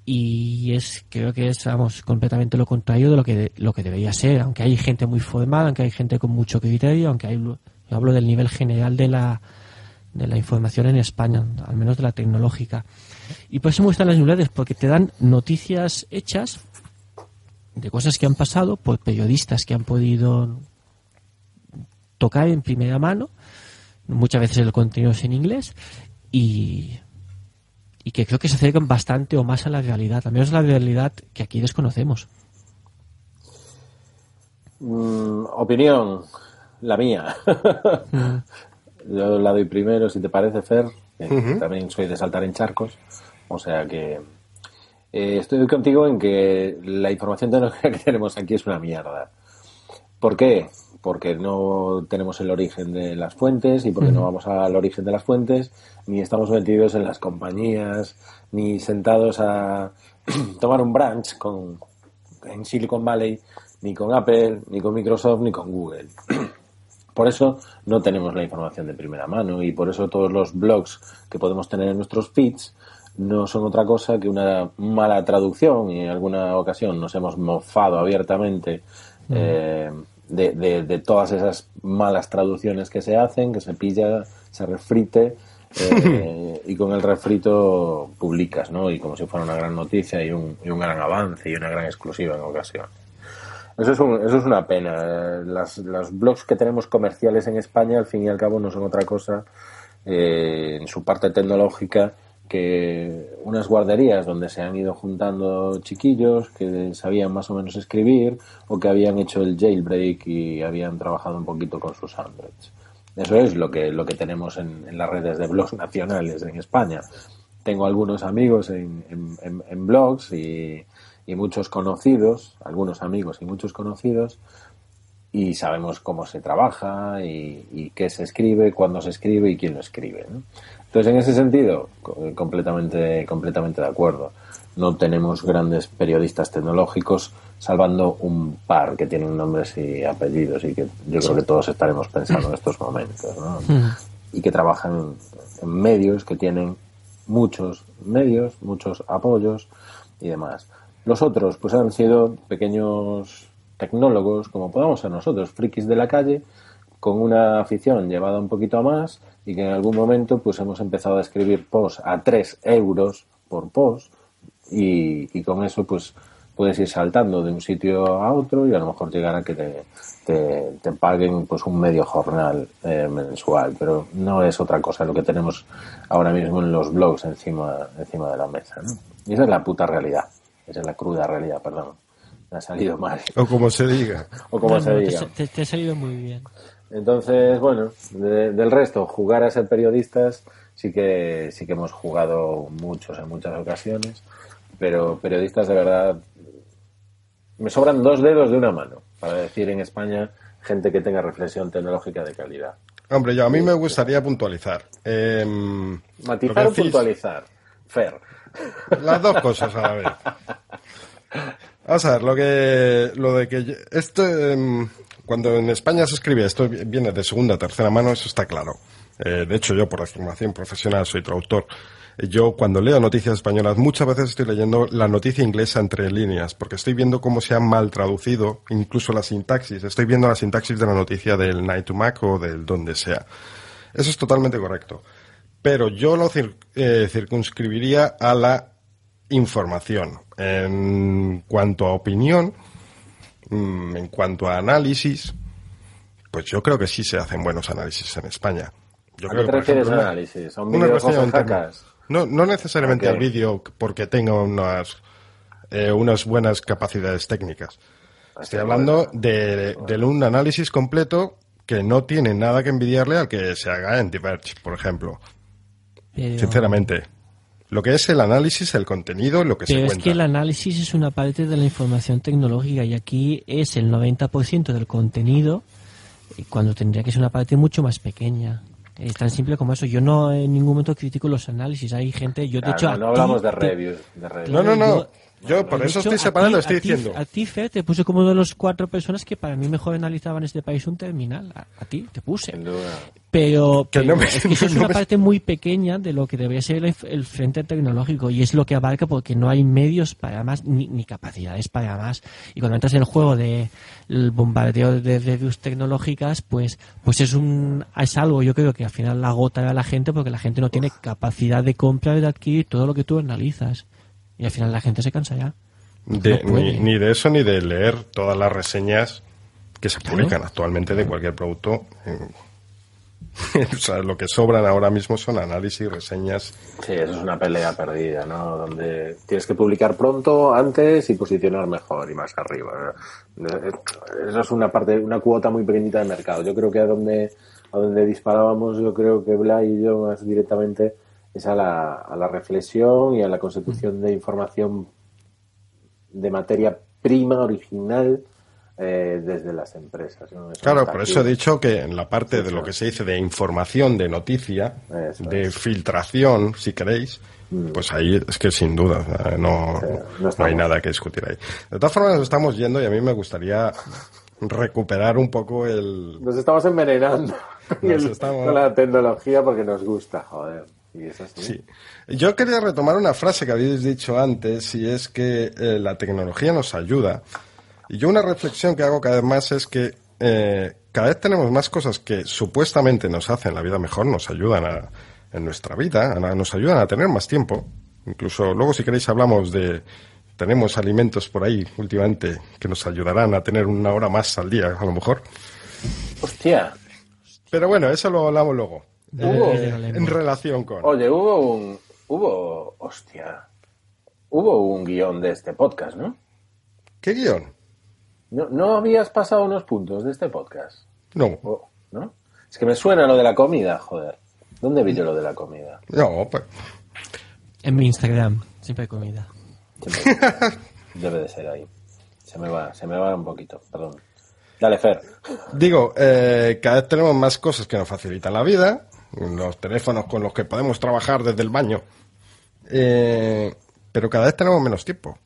y es creo que es vamos completamente lo contrario de lo que lo que debería ser. Aunque hay gente muy formada aunque hay gente con mucho criterio aunque hay hablo del nivel general de la de la información en España al menos de la tecnológica. Y por eso me gustan las newsletters porque te dan noticias hechas de cosas que han pasado por periodistas que han podido tocar en primera mano muchas veces el contenido es en inglés y y que creo que se acercan bastante o más a la realidad, al menos a la realidad que aquí desconocemos. Mm, opinión, la mía. Yo la doy primero, si te parece, Fer. También soy de saltar en charcos. O sea que eh, estoy contigo en que la información tecnológica que tenemos aquí es una mierda. ¿Por qué? Porque no tenemos el origen de las fuentes y porque no vamos al origen de las fuentes, ni estamos metidos en las compañías, ni sentados a tomar un brunch con, en Silicon Valley, ni con Apple, ni con Microsoft, ni con Google. Por eso no tenemos la información de primera mano y por eso todos los blogs que podemos tener en nuestros feeds no son otra cosa que una mala traducción y en alguna ocasión nos hemos mofado abiertamente eh, de, de- de todas esas malas traducciones que se hacen, que se pilla, se refrite eh, y con el refrito publicas, ¿no? Y como si fuera una gran noticia y un, y un gran avance y una gran exclusiva en ocasiones. Eso es, un- eso es una pena. Eh, Las, los blogs que tenemos comerciales en España, al fin y al cabo, no son otra cosa eh, en su parte tecnológica que unas guarderías donde se han ido juntando chiquillos que sabían más o menos escribir o que habían hecho el jailbreak y habían trabajado un poquito con sus Androids. Eso es lo que, lo que tenemos en, en las redes de blogs nacionales en España. Tengo algunos amigos en, en- blogs y, y muchos conocidos, algunos amigos y muchos conocidos, y sabemos cómo se trabaja y, y qué se escribe, cuándo se escribe y quién lo escribe. ¿no? Entonces, en ese sentido, co- completamente, completamente de acuerdo. No tenemos grandes periodistas tecnológicos, salvando un par que tienen nombres y apellidos y que yo creo que todos estaremos pensando en estos momentos. ¿no? Y que trabajan en medios que tienen muchos medios, muchos apoyos y demás. Los otros, pues han sido pequeños tecnólogos, como podamos ser nosotros, frikis de la calle, con una afición llevada un poquito a más y que en algún momento pues hemos empezado a escribir posts a 3 euros por post y, y con eso pues puedes ir saltando de un sitio a otro y a lo mejor llegar a que te, te, te paguen pues un medio jornal eh, mensual pero no es otra cosa lo que tenemos ahora mismo en los blogs encima encima de la mesa ¿no? y esa es la puta realidad esa es la cruda realidad perdón me ha salido mal O como se diga. o como No, se no, diga te- te ha salido muy bien. entonces, bueno, de- del resto, jugar a ser periodistas sí que sí que hemos jugado muchos en muchas ocasiones, pero periodistas de verdad me sobran dos dedos de una mano para decir en España gente que tenga reflexión tecnológica de calidad. Hombre, yo a mí me gustaría puntualizar. Em, Matizar o puntualizar. Fer. Las dos cosas a la vez. Vamos a ver, lo que lo de que yo- esto em, cuando en España se escribe esto viene de segunda, tercera mano, eso está claro. Eh, de hecho, yo por formación profesional soy traductor. Yo cuando leo noticias españolas muchas veces estoy leyendo la noticia inglesa entre líneas, porque estoy viendo cómo se ha mal traducido, incluso la sintaxis. Estoy viendo la sintaxis de la noticia del Night to Mac o del donde sea. Eso es totalmente correcto. Pero yo lo cir- eh, circunscribiría a la información. En cuanto a opinión, mm, en cuanto a análisis, pues yo creo que sí se hacen buenos análisis en España. Yo ¿A qué te refieres ejemplo, análisis? ¿A un una vídeo No, no necesariamente al vídeo porque tenga unas, eh, unas buenas capacidades técnicas. Estoy hablando de, de un análisis completo que no tiene nada que envidiarle al que se haga en Diverge, por ejemplo. Pero, Sinceramente. Lo que es el análisis, el contenido, lo que se pero es cuenta. que el análisis es una parte de la información tecnológica y aquí es el 90% del contenido y cuando tendría que ser una parte mucho más pequeña. Es tan simple como eso. Yo no en ningún momento critico los análisis. Hay gente, yo de Claro, hecho... no, ti hablamos de reviews. De reviews. No, no, no. Yo- Yo por de eso estoy a separando, estoy diciendo. A ti, Fer, te puse como uno de los cuatro personas que para mí mejor analizaban este país un terminal. A, a ti, te puse. Sin duda. Pero, Que pero no me- es que eso es no una me- parte muy pequeña de lo que debería ser el, el frente tecnológico y es lo que abarca porque no hay medios para más ni, ni capacidades para más. Y cuando entras en el juego de el bombardeo de reviews tecnológicas, pues, pues es un es algo yo creo que al final la agota a la gente porque la gente no tiene capacidad de comprar y de adquirir todo lo que tú analizas. Y al final la gente se cansa ya. De- no puede. ni, ni de eso ni de leer todas las reseñas que se Claro. publican actualmente de cualquier producto. o sea, lo que sobran ahora mismo son análisis, reseñas. Sí, eso es una pelea perdida, ¿no? Donde tienes que publicar pronto, antes y posicionar mejor y más arriba. Eso es una parte, una cuota muy pequeñita de mercado. Yo creo que a donde, a donde disparábamos, yo creo que Blay y yo más directamente es a la, a la reflexión y a la consecución de información de materia prima, original, eh, desde las empresas. Claro, por eso he dicho que en la parte Sí, de lo que se dice de información, de noticia, Eso de es. filtración, si queréis, pues ahí es que sin duda no, no hay nada que discutir ahí. De todas formas, nos estamos yendo y a mí me gustaría recuperar un poco el... Nos estamos envenenando Nos estamos- con la tecnología porque nos gusta, joder. Y es así. Sí. Yo quería retomar una frase que habéis dicho antes y es que eh, la tecnología nos ayuda. Y yo una reflexión que hago cada vez más es que eh, cada vez tenemos más cosas que supuestamente nos hacen la vida mejor, nos ayudan a, en nuestra vida, a- nos ayudan a tener más tiempo. Incluso luego, si queréis, hablamos de. Tenemos alimentos por ahí últimamente que nos ayudarán a tener una hora más al día, a lo mejor. Hostia. Pero bueno, eso lo hablamos luego. Hubo- en relación con. Oye, hubo un. Hubo. Hostia. Hubo un guion de este podcast, ¿no? ¿Qué guion? ¿No, no habías pasado unos puntos de este podcast? No, Oh, ¿No? Es que me suena lo de la comida, joder. ¿Dónde vi yo lo de la comida? no, pues. En mi Instagram, siempre hay comida. Siempre- Debe de ser ahí. Se me va, se me va un poquito, perdón. Dale, Fer. Digo, eh, cada vez tenemos más cosas que nos facilitan la vida. Los teléfonos con los que podemos trabajar desde el baño. Eh, pero cada vez tenemos menos tiempo.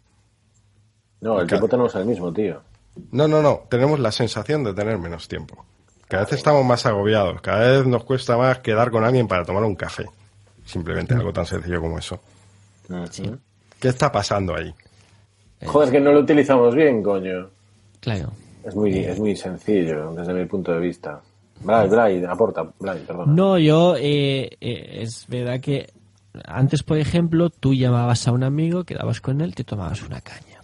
No, el tiempo tenemos el mismo, tío. No, no, no. Tenemos la sensación de tener menos tiempo. Cada vez estamos más agobiados. Cada vez nos cuesta más quedar con alguien para tomar un café. Simplemente algo tan sencillo como eso. ¿Qué está pasando ahí? Joder, que no lo utilizamos bien, coño. Claro. Es muy, es muy sencillo desde mi punto de vista. Blay, Blay, aporta. No, yo, eh, eh, es verdad que antes, por ejemplo, tú llamabas a un amigo, quedabas con él, te tomabas una caña.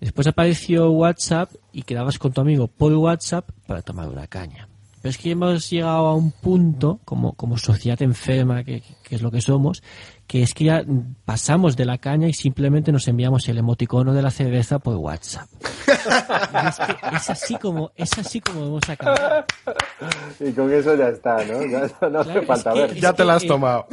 Después apareció WhatsApp y quedabas con tu amigo por WhatsApp para tomar una caña. Pero es que hemos llegado a un punto, como, como sociedad enferma, que, que es lo que somos, que es que ya pasamos de la caña y simplemente nos enviamos el emoticono de la cerveza por WhatsApp. Y es, que es así como, es así como hemos acabado. Y con eso ya está, ¿no? Ya no hace Claro, es falta que- ver. Ya te la has que- tomado.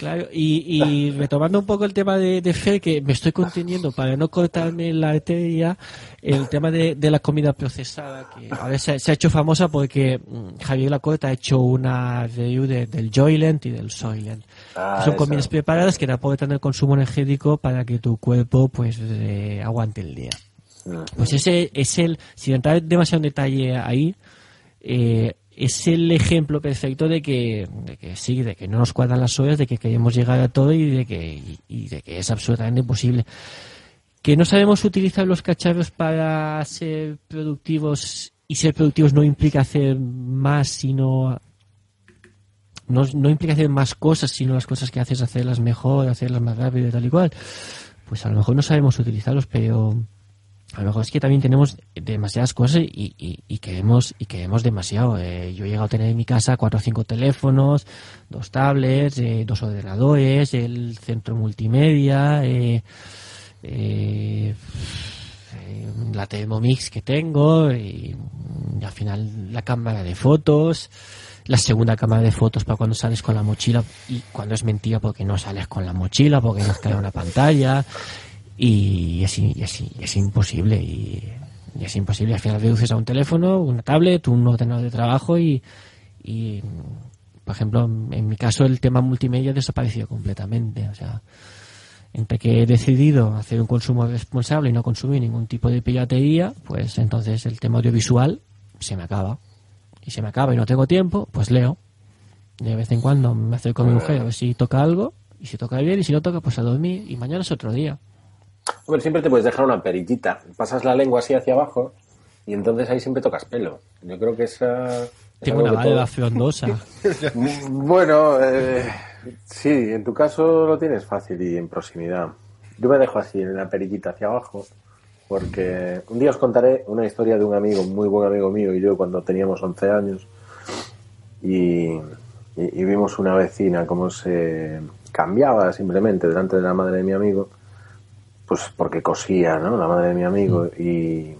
Claro, y, y retomando un poco el tema de, de Fer, que me estoy conteniendo para no cortarme la arteria, el tema de, de la comida procesada, que ahora se, ha- se ha hecho famosa porque mm, Javier Lacorta ha hecho una review de- del Joyland y del Soylent. Ah, son eso. comidas preparadas que te aportan el consumo energético para que tu cuerpo pues eh, aguante el día. Pues ese es el, sin entrar demasiado en detalle ahí, eh, es el ejemplo perfecto de que, de que sí, de que no nos cuadran las horas, de que queremos llegar a todo y de que, y, y de que es absolutamente imposible. Que no sabemos utilizar los cacharros para ser productivos y ser productivos no implica hacer más, sino no, no implica hacer más cosas, sino las cosas que haces hacerlas mejor, hacerlas más rápido y tal y cual. Pues a lo mejor no sabemos utilizarlos, pero a lo mejor es que también tenemos demasiadas cosas y, y, y queremos y queremos demasiado. Eh, yo he llegado a tener en mi casa cuatro o cinco teléfonos, dos tablets, eh, dos ordenadores, el centro multimedia, eh, eh, la Thermomix que tengo y, y al final la cámara de fotos, la segunda cámara de fotos para cuando sales con la mochila y cuando es mentira porque no sales con la mochila porque nos cae una pantalla y es, y es, y es imposible y, y es imposible. Al final reduces a un teléfono una tablet un ordenador de trabajo y, y por ejemplo en mi caso el tema multimedia ha desaparecido completamente. O sea entre que he decidido hacer un consumo responsable y no consumir ningún tipo de piratería pues entonces el tema audiovisual se me acaba. Y se me acaba y no tengo tiempo pues leo. De vez en cuando me acerco a mi mujer a ver si toca algo y si toca bien y si no toca pues a dormir y mañana es otro día Hombre, siempre te puedes dejar una perillita. Pasas la lengua así hacia abajo y entonces ahí siempre tocas pelo. Yo creo que esa... es tengo una todo- frondosa Bueno, eh, sí, en tu caso lo tienes fácil y en proximidad. Yo me dejo así en la perillita hacia abajo porque un día os contaré una historia de un amigo, muy buen amigo mío y yo cuando teníamos 11 años y, y- y vimos una vecina cómo se cambiaba simplemente delante de la madre de mi amigo, pues porque cosía, ¿no? La madre de mi amigo y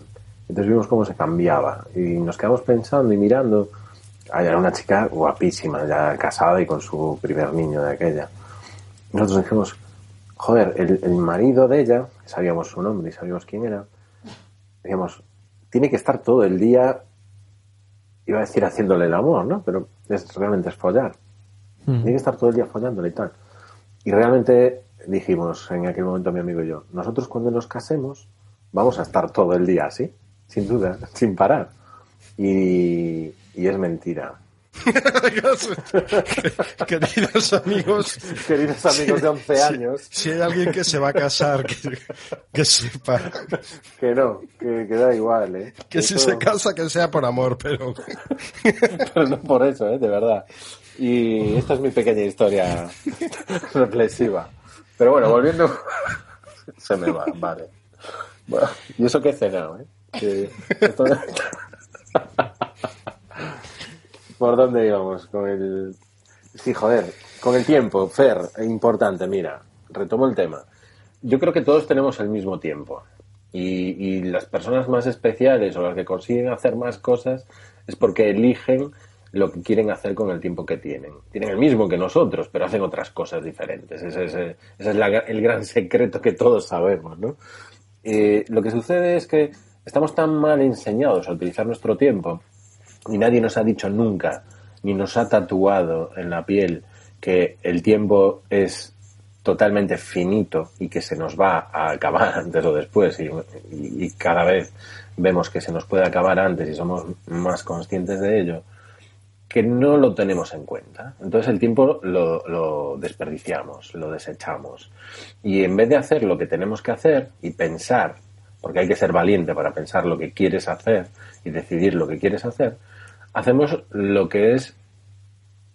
entonces vimos cómo se cambiaba y nos quedamos pensando y mirando. Ah, era una chica guapísima, ya casada y con su primer niño de aquella. Nosotros dijimos, joder, el, el marido de ella, sabíamos su nombre y sabíamos quién era, decíamos, tiene que estar todo el día, iba a decir haciéndole el amor, ¿no? Pero es, realmente es follar. Mm. Tiene que estar todo el día follándole y tal. Y realmente dijimos en aquel momento mi amigo y yo, nosotros cuando nos casemos vamos a estar todo el día así, sin duda, sin parar. Y, y es mentira. Queridos amigos, Queridos amigos de 11 años, si hay alguien que se va a casar, que, que sepa que no, que, que da igual, ¿eh? que si se casa que sea por amor, pero Pero no por eso, ¿eh? De verdad. Y esta es mi pequeña historia reflexiva. Pero bueno, volviendo... Se me va, vale. Bueno, y eso que he cenado, ¿eh? Que esto- ¿Por dónde íbamos? Con el... Sí, joder, con el tiempo, Fer, importante, mira, retomo el tema. Yo creo que todos tenemos el mismo tiempo. Y, y las personas más especiales o las que consiguen hacer más cosas es porque eligen lo que quieren hacer con el tiempo que tienen. Tienen el mismo que nosotros, pero hacen otras cosas diferentes. Ese es, eh, ese es la- el gran secreto que todos sabemos, ¿no? Eh, lo que sucede es que estamos tan mal enseñados a utilizar nuestro tiempo y nadie nos ha dicho nunca, ni nos ha tatuado en la piel que el tiempo es totalmente finito y que se nos va a acabar antes o después y cada vez vemos que se nos puede acabar antes y somos más conscientes de ello, que no lo tenemos en cuenta. Entonces el tiempo lo, lo desperdiciamos, lo desechamos. Y en vez de hacer lo que tenemos que hacer y pensar, porque hay que ser valiente para pensar lo que quieres hacer y decidir lo que quieres hacer, hacemos lo que es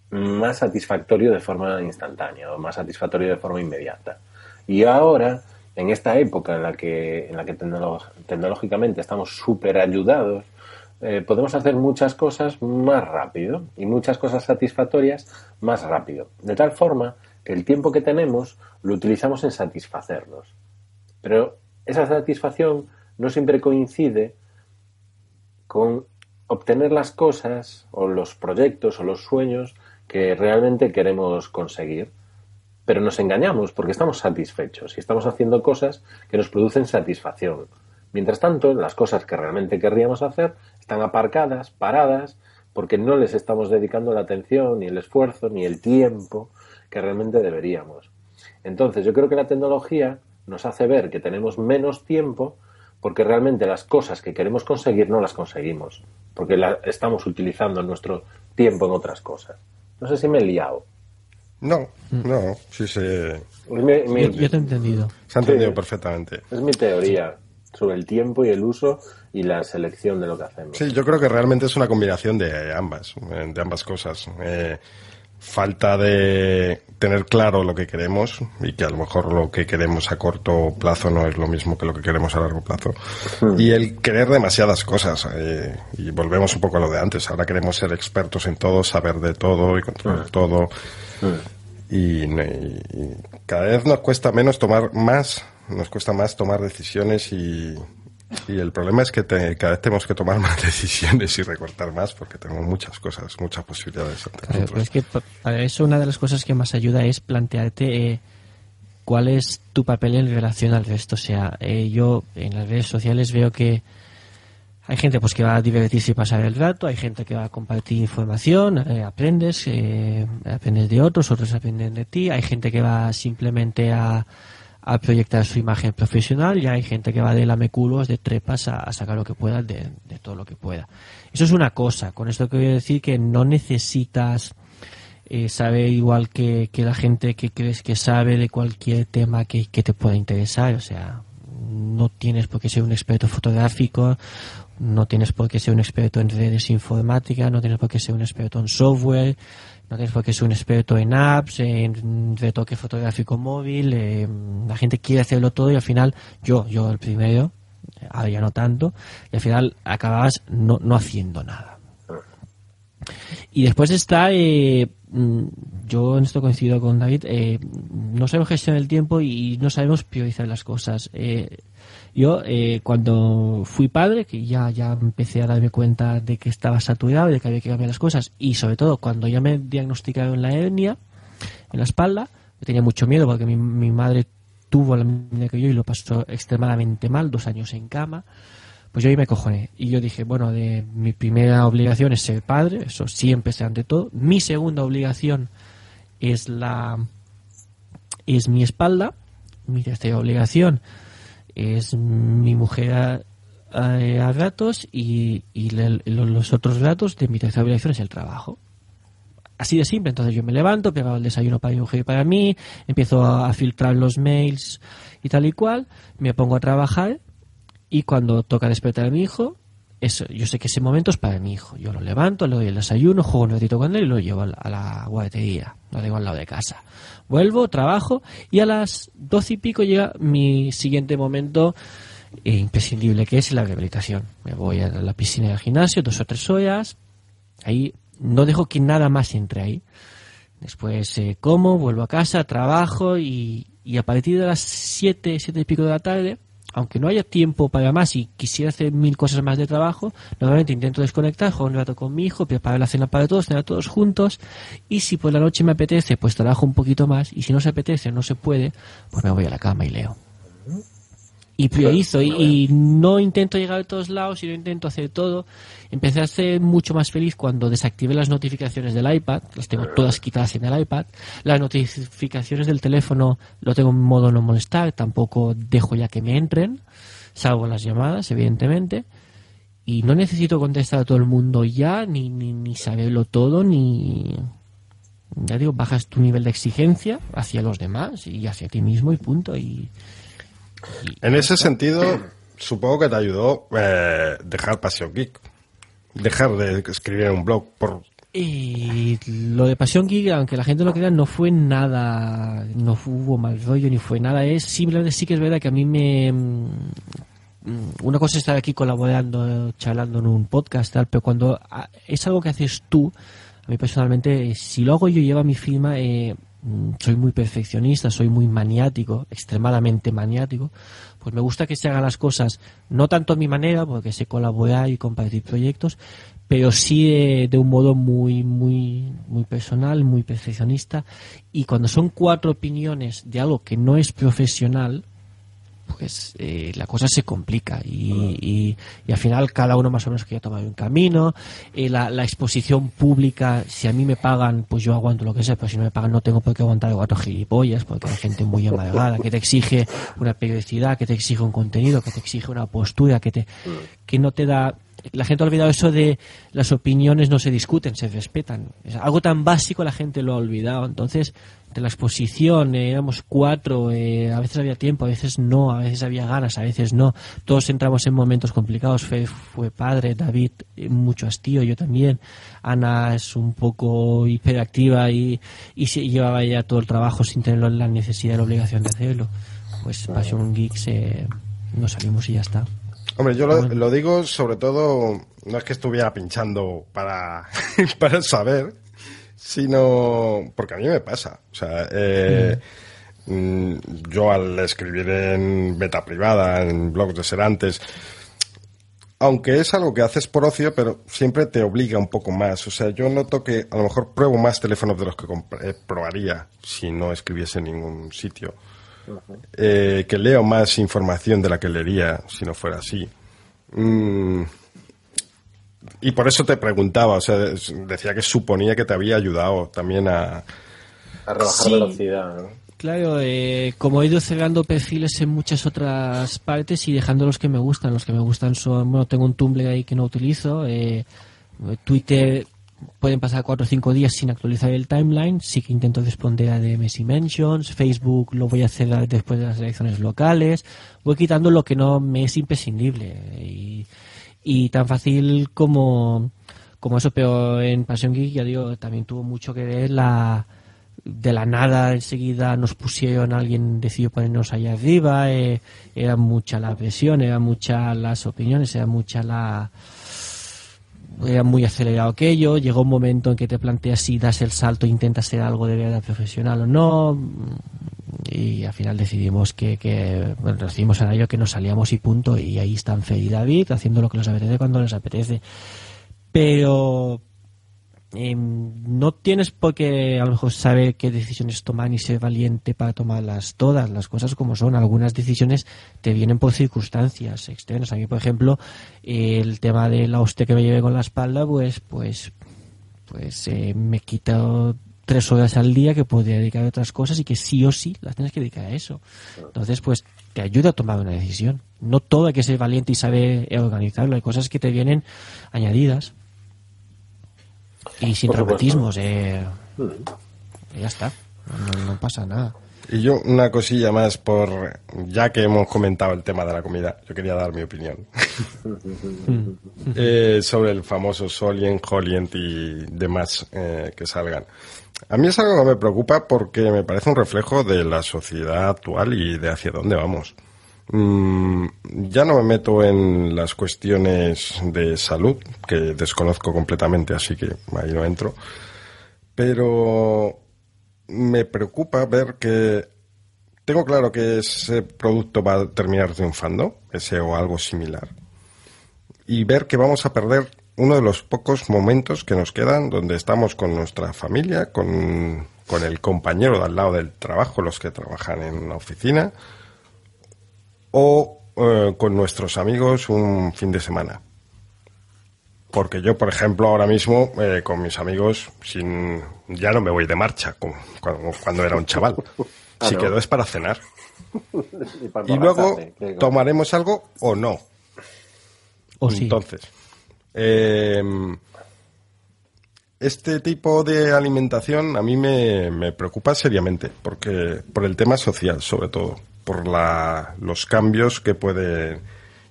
más satisfactorio de forma instantánea o más satisfactorio de forma inmediata. Y ahora, en esta época en la que, en la que tecnológicamente estamos súper ayudados, eh, podemos hacer muchas cosas más rápido y muchas cosas satisfactorias más rápido. De tal forma que el tiempo que tenemos lo utilizamos en satisfacernos. Pero esa satisfacción no siempre coincide con obtener las cosas o los proyectos o los sueños que realmente queremos conseguir. Pero nos engañamos porque estamos satisfechos y estamos haciendo cosas que nos producen satisfacción. Mientras tanto, las cosas que realmente querríamos hacer están aparcadas, paradas, porque no les estamos dedicando la atención, ni el esfuerzo, ni el tiempo que realmente deberíamos. Entonces, yo creo que la tecnología nos hace ver que tenemos menos tiempo porque realmente las cosas que queremos conseguir no las conseguimos, porque la- estamos utilizando nuestro tiempo en otras cosas. No sé si me he liado. No, no, sí se, Es mi, mi- Yo, yo te he entendido. se ha entendido Sí. perfectamente. es mi teoría sobre el tiempo y el uso y la selección de lo que hacemos. Sí, yo creo que realmente es una combinación de ambas, eh, de ambas cosas. Eh, falta de tener claro lo que queremos y que a lo mejor lo que queremos a corto plazo no es lo mismo que lo que queremos a largo plazo. Y el querer demasiadas cosas. eh, y volvemos un poco a lo de antes. Ahora queremos ser expertos en todo, saber de todo y controlar todo. Y, y cada vez nos cuesta menos tomar más, nos cuesta más tomar decisiones y, y el problema es que te- cada vez tenemos que tomar más decisiones y recortar más porque tenemos muchas cosas, muchas posibilidades ante Claro, pero es que pa- para eso una de las cosas que más ayuda es plantearte eh, cuál es tu papel en relación al resto. O sea, eh, yo en las redes sociales veo que hay gente pues que va a divertirse y pasar el rato, hay gente que va a compartir información, eh, aprendes, eh, aprendes de otros, otros aprenden de ti, hay gente que va simplemente a, a proyectar su imagen profesional y hay gente que va de lameculos, de trepas a, sacar lo que pueda de, de todo lo que pueda. Eso es una cosa, con esto quiero decir que no necesitas eh, saber igual que, que la gente que crees que sabe de cualquier tema que, que te pueda interesar, o sea, no tienes por qué ser un experto fotográfico, no tienes por qué ser un experto en redes informáticas, no tienes por qué ser un experto en software, no tienes por qué ser un experto en apps, en retoque fotográfico móvil. eh, la gente quiere hacerlo todo y al final, yo, yo el primero, ahora ya no tanto, y al final acababas no, no haciendo nada. Y después está, eh, mm, yo en esto coincido con David, eh, no sabemos gestionar el tiempo y no sabemos priorizar las cosas. Eh, yo eh, cuando fui padre, que ya, ya empecé a darme cuenta de que estaba saturado, de que había que cambiar las cosas, y sobre todo cuando ya me diagnosticaron la hernia en la espalda, yo tenía mucho miedo porque mi, mi madre tuvo la misma que yo y lo pasó extremadamente mal, dos años en cama. Pues yo ahí me cojoné. Y yo dije, bueno, de mi primera obligación es ser padre, eso siempre sea ante todo. Mi segunda obligación es la es mi espalda. Mi tercera obligación es mi mujer a, a- ratos y, y le- lo- los otros ratos de mi tercera es el trabajo. Así de simple, entonces yo me levanto, preparo el desayuno para mi mujer y para mí, empiezo a, filtrar los mails y tal y cual, me pongo a trabajar y cuando toca despertar a mi hijo, eso, yo sé que ese momento es para mi hijo. Yo lo levanto, le doy el desayuno, juego un ratito con él y lo llevo a la, a la guardería. Lo tengo al lado de casa. Vuelvo, trabajo y a las doce y pico llega mi siguiente momento eh, imprescindible, que es la rehabilitación. Me voy a la piscina del gimnasio, dos o tres horas. Ahí no dejo que nada más entre ahí. Después eh, como, vuelvo a casa, trabajo y, y a partir de las siete, siete y pico de la tarde aunque no haya tiempo para más y quisiera hacer mil cosas más de trabajo, normalmente intento desconectar, juego un rato con mi hijo, preparar la cena para todos, cenar todos juntos, y si por la noche me apetece, pues trabajo un poquito más, y si no se apetece no se puede, pues me voy a la cama y leo. Y priorizo, y, y no intento llegar a todos lados, y no intento hacer todo. Empecé a ser mucho más feliz cuando desactivé las notificaciones del iPad, las tengo todas quitadas en el iPad. Las notificaciones del teléfono lo tengo en modo no molestar, tampoco dejo ya que me entren, salvo las llamadas, evidentemente. Y no necesito contestar a todo el mundo ya, ni, ni, ni saberlo todo, ni... Ya digo, bajas tu nivel de exigencia hacia los demás y hacia ti mismo y punto. Y, En ese sentido, supongo que te ayudó eh, dejar Pasión Geek. Dejar de escribir un blog por Y lo de Pasión Geek, aunque la gente lo crea, no fue nada, no hubo mal rollo ni fue nada. Es simplemente sí que es verdad que a mí me. mm, Una cosa es estar aquí colaborando, charlando en un podcast, tal, pero cuando ah, es algo que haces tú, a mí personalmente, si lo hago yo, lleva mi firma, eh, soy muy perfeccionista, soy muy maniático, extremadamente maniático, pues me gusta que se hagan las cosas, no tanto a mi manera, porque sé colaborar y compartir proyectos, pero sí de, de un modo muy, muy, muy personal, muy perfeccionista. Y cuando son cuatro opiniones de algo que no es profesional, pues eh, la cosa se complica y, y, y al final cada uno más o menos que ya toma un camino eh, la, la exposición pública si a mí me pagan pues yo aguanto lo que sea pero si no me pagan no tengo por qué aguantar cuatro gilipollas porque hay gente muy amargada que te exige una periodicidad que te exige un contenido que te exige una postura que te que no te da la gente ha olvidado eso de las opiniones no se discuten, se respetan. Es algo tan básico la gente lo ha olvidado. Entonces, de la exposición, eh, éramos cuatro, eh, a veces había tiempo, a veces no, a veces había ganas, a veces no. Todos entramos en momentos complicados. Fe fue padre, David eh, mucho hastío, yo también. Ana es un poco hiperactiva y, y se llevaba ya todo el trabajo sin tener la necesidad la obligación de hacerlo. Pues Passion Geeks eh, nos salimos y ya está. Hombre, yo lo, lo digo sobre todo, no es que estuviera pinchando para, para saber, sino porque a mí me pasa. O sea, eh, mm, yo al escribir en beta privada, en blogs de Serantes, aunque es algo que haces por ocio, pero siempre te obliga un poco más. O sea, yo noto que a lo mejor pruebo más teléfonos de los que eh, probaría si no escribiese en ningún sitio. Eh, que leo más información de la que leería si no fuera así. Mm, y por eso te preguntaba, o sea, decía que suponía que te había ayudado también a... A rebajar Sí. velocidad, ¿no? Claro, eh, como he ido cerrando perfiles en muchas otras partes y dejando los que me gustan. Los que me gustan son, bueno, tengo un Tumblr ahí que no utilizo. eh, Twitter pueden pasar cuatro o cinco días sin actualizar el timeline. Sí que intento responder a DMs y mentions. Facebook lo voy a hacer después de las elecciones locales. Voy quitando lo que no me es imprescindible. Y, y tan fácil como, como eso, pero en Passion Geek, ya digo, también tuvo mucho que ver la de la nada enseguida nos pusieron, alguien decidió ponernos allá arriba, eh, era mucha la presión, era mucha las opiniones, era mucha la era muy acelerado aquello, llegó un momento en que te planteas si das el salto intentas ser algo de verdad profesional o no y al final decidimos que, que bueno, decidimos en ello que nos salíamos y punto y ahí están Fe y David haciendo lo que les apetece cuando les apetece. Pero eh, no tienes por qué a lo mejor saber qué decisiones tomar ni ser valiente para tomarlas todas, las cosas como son. Algunas decisiones te vienen por circunstancias externas. A mí, por ejemplo, el tema de la hostia que me llevé con la espalda, pues, pues, pues eh, me quito tres horas al día que podría dedicar a otras cosas y que sí o sí las tienes que dedicar a eso. Entonces, pues te ayuda a tomar una decisión. No todo hay que ser valiente y saber organizarlo. Hay cosas que te vienen añadidas. Y sin Por eh, ya está. No, no pasa nada. Y yo una cosilla más por, ya que hemos comentado el tema de la comida, yo quería dar mi opinión. eh, sobre el famoso Solient, Holient y demás eh, que salgan. A mí es algo que me preocupa porque me parece un reflejo de la sociedad actual y de hacia dónde vamos. Mm, ya no me meto en las cuestiones de salud, que desconozco completamente, así que ahí no entro. Pero me preocupa ver que tengo claro que ese producto va a terminar triunfando, ese o algo similar. Y ver que vamos a perder uno de los pocos momentos que nos quedan donde estamos con nuestra familia, con, el compañero de al lado del trabajo, los que trabajan en una oficina, o eh, con nuestros amigos un fin de semana. Porque yo, por ejemplo, ahora mismo eh, con mis amigos sin, ya no me voy de marcha como cuando, cuando era un chaval. Si no. quedo es para cenar. Y, para Y luego tomaremos algo o no. O sí. Entonces, eh, este tipo de alimentación a mí me, me preocupa seriamente, porque por el tema social, sobre todo, por la, los cambios que puede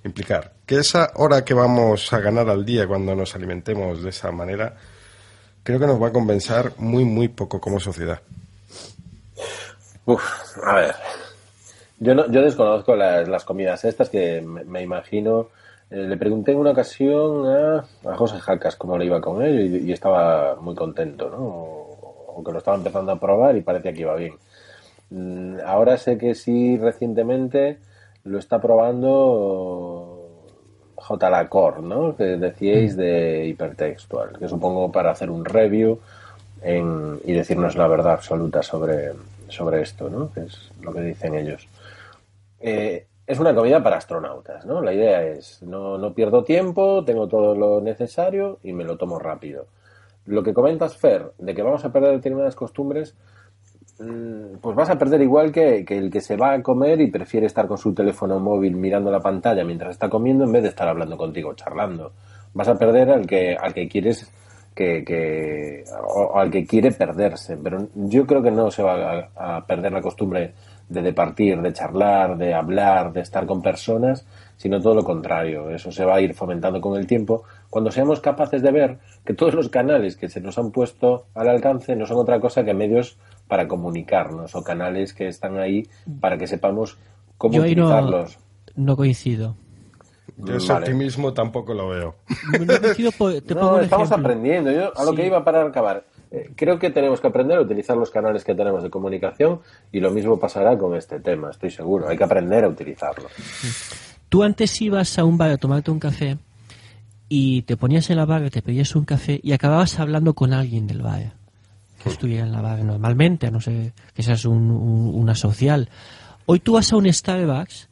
implicar. Que esa hora que vamos a ganar al día cuando nos alimentemos de esa manera, creo que nos va a compensar muy, muy poco como sociedad. Uf, a ver. Yo, no, yo desconozco las, las comidas estas que me, imagino. eh, le pregunté en una ocasión a, José Jacas cómo le iba con él y, y estaba muy contento, ¿no? Aunque lo estaba empezando a probar y parecía que iba bien. Mm, Ahora sé que sí, recientemente lo está probando J. Lacor, ¿no? Que decíais de hipertextual, que supongo para hacer un review en- y decirnos la verdad absoluta sobre, sobre esto, ¿no? Que es lo que dicen ellos. Eh, es una comida para astronautas, ¿no? La idea es, no, no pierdo tiempo, tengo todo lo necesario y me lo tomo rápido. Lo que comentas, Fer, de que vamos a perder determinadas costumbres, mm, pues vas a perder igual que, el que se va a comer y prefiere estar con su teléfono móvil mirando la pantalla mientras está comiendo en vez de estar hablando contigo, charlando. Vas a perder al que, al que quieres que, que o al que quiere perderse, pero yo creo que no se va a, a perder la costumbre de departir, de charlar, de hablar, de estar con personas, sino todo lo contrario. Eso se va a ir fomentando con el tiempo cuando seamos capaces de ver que todos los canales que se nos han puesto al alcance no son otra cosa que medios para comunicarnos o canales que están ahí para que sepamos cómo Yo no, utilizarlos. no coincido. Yo ese Vale. optimismo tampoco lo veo. No coincido te No, estamos ejemplo. aprendiendo. Yo a lo Sí. que iba para acabar. eh, creo que tenemos que aprender a utilizar los canales que tenemos de comunicación y lo mismo pasará con este tema, estoy seguro. Hay que aprender a utilizarlo. Tú antes ibas a un bar a tomarte un café y te ponías en la barra, te pedías un café y acababas hablando con alguien del bar que estuviera en la barra normalmente, a no ser que seas un- un- una social. Hoy tú vas a un Starbucks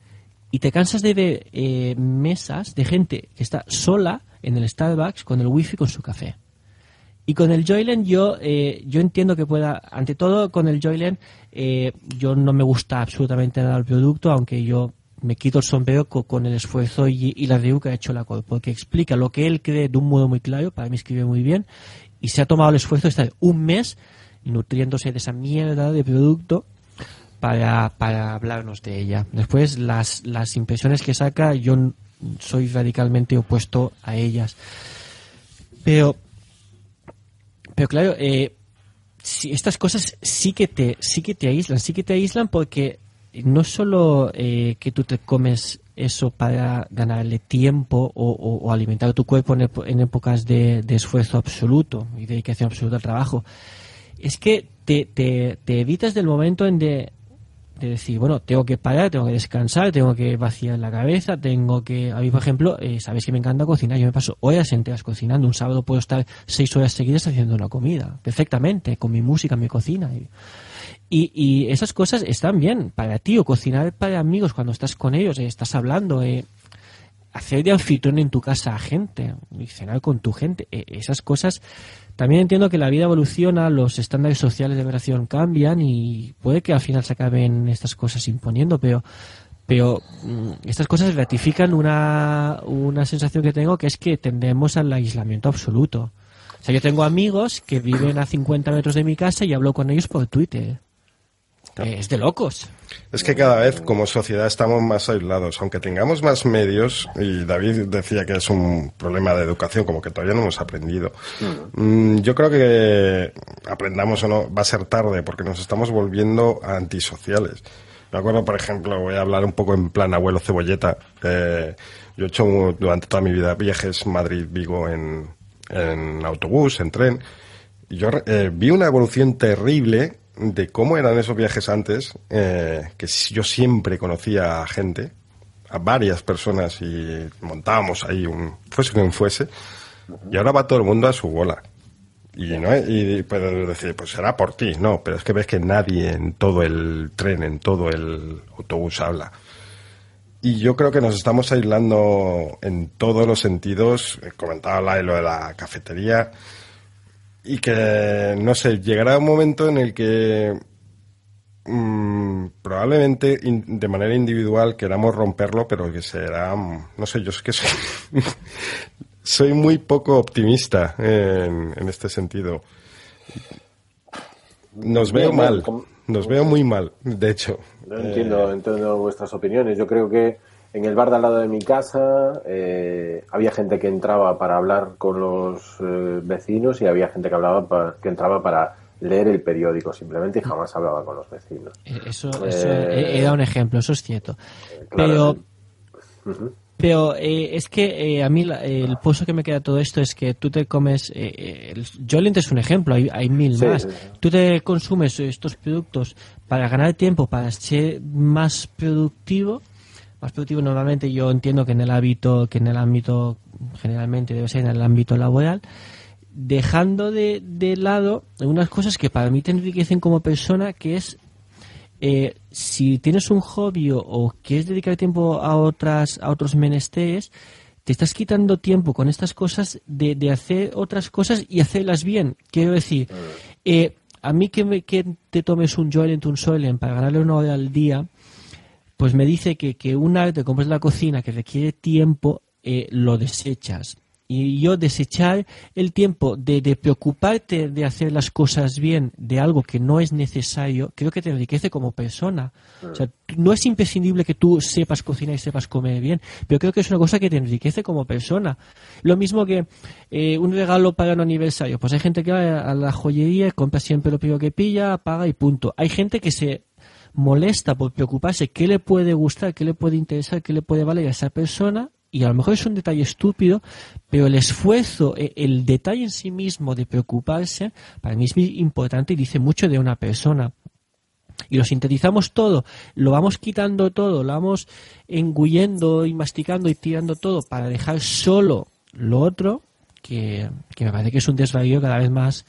y te cansas de ver eh, mesas de gente que está sola en el Starbucks con el wifi con su café. Y con el Joyland yo, eh, yo entiendo que pueda, ante todo con el Joyland, eh, yo no me gusta absolutamente nada el producto, aunque yo me quito el sombrero co- con, el esfuerzo y, y la review que ha hecho la Cor, porque explica lo que él cree de un modo muy claro, para mí escribe muy bien, y se ha tomado el esfuerzo de estar un mes nutriéndose de esa mierda de producto para, para hablarnos de ella. Después, las, las impresiones que saca, yo soy radicalmente opuesto a ellas. Pero pero claro, eh, si estas cosas sí que te sí que te aíslan, sí que te aíslan porque no solo eh, que tú te comes eso para ganarle tiempo o, alimentar tu cuerpo en, en épocas de, esfuerzo absoluto y dedicación absoluta al trabajo, es que te, te, evitas del momento en de, de decir, bueno, tengo que parar, tengo que descansar, tengo que vaciar la cabeza, tengo que... A mí, por ejemplo, eh, sabéis que me encanta cocinar, yo me paso horas enteras cocinando, un sábado puedo estar seis horas seguidas haciendo una comida, perfectamente, con mi música mi cocina. Y, y esas cosas están bien para ti, o cocinar para amigos cuando estás con ellos, eh, estás hablando, eh, hacer de anfitrión en tu casa a gente y cenar con tu gente, eh, esas cosas. También entiendo que la vida evoluciona, los estándares sociales de relación cambian y puede que al final se acaben estas cosas imponiendo, pero pero mm, estas cosas ratifican una, una sensación que tengo que es que tendemos al aislamiento absoluto. O sea, yo tengo amigos que viven a 50 metros de mi casa y hablo con ellos por Twitter. Eh, es de locos. Es que cada vez como sociedad estamos más aislados, aunque tengamos más medios, y David decía que es un problema de educación, como que todavía no hemos aprendido. Mm, yo creo que aprendamos o no, va a ser tarde, porque nos estamos volviendo antisociales. Me acuerdo, por ejemplo, voy a hablar un poco en plan abuelo cebolleta. Eh, yo he hecho durante toda mi vida viajes Madrid-Vigo en, en autobús, en tren. Yo eh, vi una evolución terrible de cómo eran esos viajes antes, eh, que yo siempre conocía a gente, a varias personas y montábamos ahí un fuese quien fuese, y ahora va todo el mundo a su bola. Y, ¿no? y puedes decir, pues será por ti, no, pero es que ves que nadie en todo el tren, en todo el autobús habla. Y yo creo que nos estamos aislando en todos los sentidos. Comentaba lo de la cafetería y que, no sé, llegará un momento en el que mm, probablemente de manera individual queramos romperlo, pero que será, no sé, yo es que soy, soy muy poco optimista en, en este sentido. Nos veo mal, nos veo muy mal, de hecho. entiendo, entiendo vuestras opiniones. Yo creo que en el bar de al lado de mi casa eh, había gente que entraba para hablar con los eh, vecinos y había gente que hablaba que entraba para leer el periódico simplemente y jamás hablaba con los vecinos. Eh, eso, eso he, dado un ejemplo, eso es cierto. pero pero es que a mí el pozo que me queda todo esto es que tú te comes. el Jolent es un ejemplo, hay, hay mil más. Tú te consumes estos productos para ganar tiempo, para ser más productivo más productivo normalmente yo entiendo que en el ámbito que en el ámbito generalmente debe ser en el ámbito laboral dejando de, lado unas cosas que para mí te enriquecen como persona que es eh, si tienes un hobby o quieres dedicar tiempo a otras a otros menesteres te estás quitando tiempo con estas cosas de, de hacer otras cosas y hacerlas bien. Quiero decir eh, a mí que, me, que te tomes un Joelent, un Soylent para ganarle una hora al día pues me dice que, que un arte como es la cocina, que requiere tiempo, eh, lo desechas. Y yo desechar el tiempo de, preocuparte de hacer las cosas bien de algo que no es necesario, creo que te enriquece como persona. O sea, no es imprescindible que tú sepas cocinar y sepas comer bien, pero creo que es una cosa que te enriquece como persona. Lo mismo que eh, un regalo para un aniversario. Pues hay gente que va a la joyería, compra siempre lo primero que pilla, paga y punto. Hay gente que se molesta por preocuparse qué le puede gustar, qué le puede interesar, qué le puede valer a esa persona y a lo mejor es un detalle estúpido, pero el esfuerzo, e, el detalle en sí mismo de preocuparse, para mí es muy importante y dice mucho de una persona. Y lo sintetizamos todo, lo vamos quitando todo, lo vamos engullendo y masticando y tirando todo para dejar solo lo otro, que, que me parece que es un desvarío cada vez más,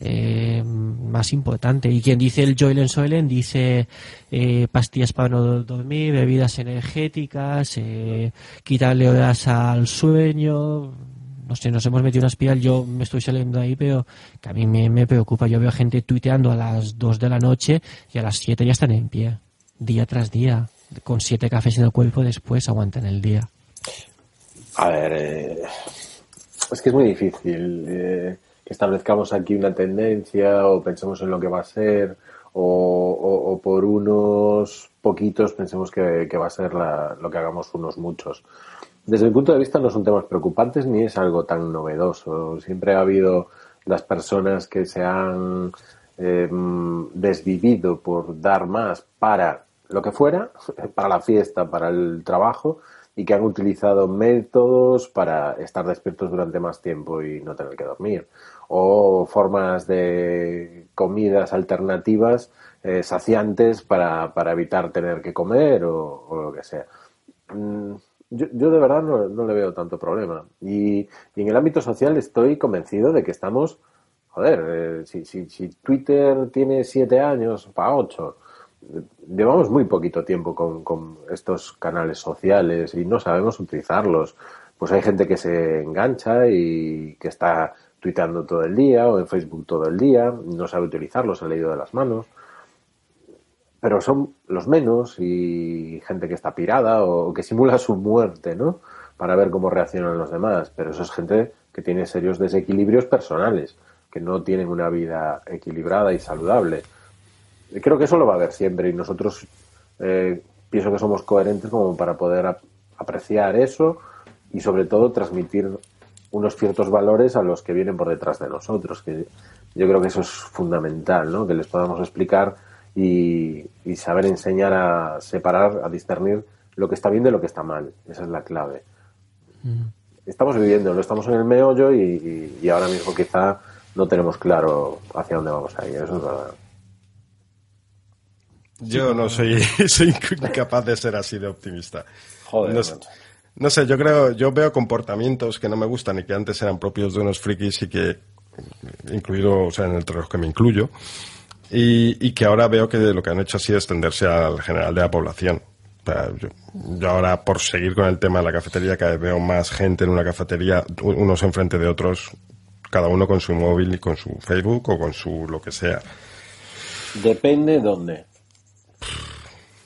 eh, más importante. Y quien dice el Joylen Soylen dice eh, pastillas para no dormir, bebidas energéticas, eh, quitarle horas al sueño. No sé, nos hemos metido una espiral, yo me estoy saliendo ahí, pero que a mí me, preocupa. Yo veo gente tuiteando a las 2 de la noche y a las 7 ya están en pie, día tras día, con 7 cafés en el cuerpo, después aguantan el día. A ver, eh, es que es muy difícil establezcamos aquí una tendencia o pensemos en lo que va a ser o, por unos poquitos pensemos que, va a ser lo que hagamos unos muchos. Desde mi punto de vista no son temas preocupantes ni es algo tan novedoso. Siempre ha habido las personas que se han eh, desvivido por dar más para lo que fuera, para la fiesta, para el trabajo, y que han utilizado métodos para estar despiertos durante más tiempo y no tener que dormir o formas de comidas alternativas eh, saciantes para, para, evitar tener que comer o, lo que sea. Mm, yo, yo, de verdad no, no, le veo tanto problema. Y, y, en el ámbito social estoy convencido de que estamos, joder, eh, si, si, si, Twitter tiene siete años, para ocho, llevamos muy poquito tiempo con, con estos canales sociales y no sabemos utilizarlos. Pues hay gente que se engancha y que está tuiteando todo el día o en Facebook todo el día, no sabe utilizarlos, ha leído de las manos. Pero son los menos y gente que está pirada o que simula su muerte, ¿no? Para ver cómo reaccionan los demás. Pero eso es gente que tiene serios desequilibrios personales, que no tienen una vida equilibrada y saludable. creo que eso lo va a haber siempre y nosotros eh, pienso que somos coherentes como para poder ap- apreciar eso y sobre todo transmitir unos ciertos valores a los que vienen por detrás de nosotros, que yo creo que eso es fundamental, ¿no? Que les podamos explicar y, y saber enseñar a separar, a discernir lo que está bien de lo que está mal. Esa es la clave. Estamos viviendo, lo estamos en el meollo y, y- y ahora mismo quizá no tenemos claro hacia dónde vamos a ir. Eso es verdad. Yo no soy, soy incapaz de ser así de optimista. Joder, no. No sé, yo creo, yo veo comportamientos que no me gustan y que antes eran propios de unos frikis y que, incluido, o sea, en entre los que me incluyo, y, que ahora veo que lo que han hecho ha sido extenderse al general de la población. O sea, yo, yo ahora, por seguir con el tema de la cafetería, cada vez veo más gente en una cafetería, unos enfrente de otros, cada uno con su móvil y con su Facebook o con su lo que sea. Depende dónde.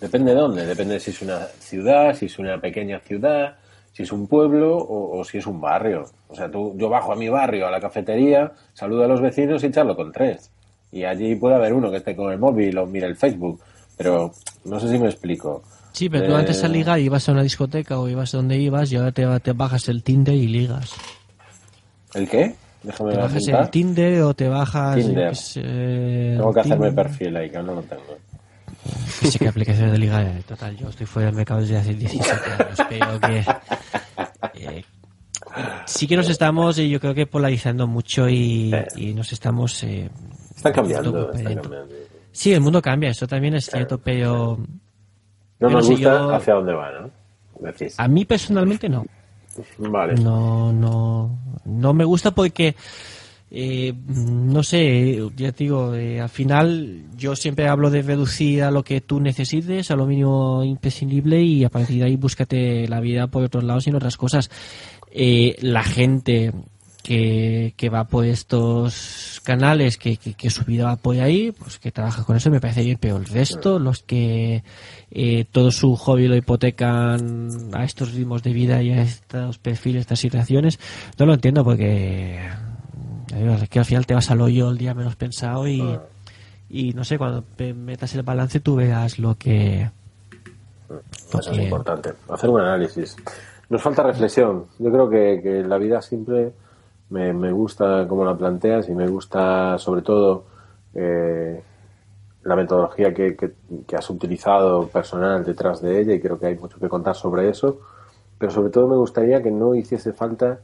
Depende dónde. Depende si es una ciudad, si es una pequeña ciudad, si es un pueblo o, o si es un barrio. O sea, tú, yo bajo a mi barrio, a la cafetería, saludo a los vecinos y charlo con tres. Y allí puede haber uno que esté con el móvil o mire el Facebook. Pero no sé si me explico. Sí, pero tú Eh, antes a ligar ibas a una discoteca o ibas a donde ibas y ahora te, te bajas el Tinder y ligas. ¿El qué? Déjame Te bajas apuntar. el Tinder o te bajas... Tinder. Tengo que hacerme perfil ahí, que aún no lo tengo. Que sé qué aplicaciones de ligar hay. Total, yo estoy fuera del mercado desde hace 17 años. Creo que... eh, sí que nos estamos, eh, yo creo que polarizando mucho y, y nos estamos... eh, Está cambiando, Todo está dentro. cambiando. Sí, el mundo cambia, eso también es cierto, pero No nos no sé, gusta yo- hacia dónde va, ¿no? Decís. a mí personalmente no. Vale. No, no, no me gusta porque, eh, no sé, ya te digo, eh, al final yo siempre hablo de reducir a lo que tú necesites, a lo mínimo imprescindible y a partir de ahí búscate la vida por otros lados y en otras cosas. Eh, la gente que, que va por estos canales, que, que, que su vida va por ahí, pues que trabaja con eso me parece bien, pero el resto, los que eh, todo su hobby lo hipotecan a estos ritmos de vida y a estos perfiles, estas situaciones, no lo entiendo porque es que al final te vas al hoyo el día menos pensado y, y no sé, cuando metas el balance tú veas lo que... lo Eso es que- importante, hacer un análisis. Nos falta reflexión. Yo creo que, que la vida simple me, me gusta como la planteas y me gusta sobre todo eh, la metodología que, que- que has utilizado personal detrás de ella y creo que hay mucho que contar sobre eso. Pero sobre todo me gustaría que no hiciese falta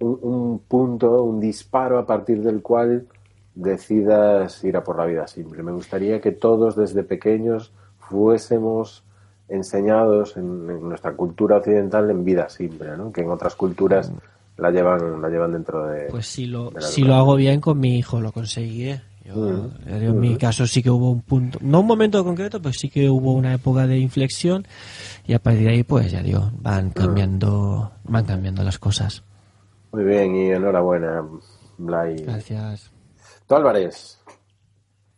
un, un punto, un disparo a partir del cual decidas ir a por la vida simple. Me gustaría que todos desde pequeños fuésemos enseñados en, en nuestra cultura occidental en vida simple, ¿no? que en otras culturas la llevan, la llevan dentro de... Pues si lo, de la si lo hago bien con mi hijo, lo conseguiré. Yo, Mm. en mi caso sí que hubo un punto, no un momento concreto, pero sí que hubo una época de inflexión y a partir de ahí, pues ya digo, van cambiando, van cambiando las cosas. Muy bien, y enhorabuena, Blay. Gracias. Tú, Álvarez,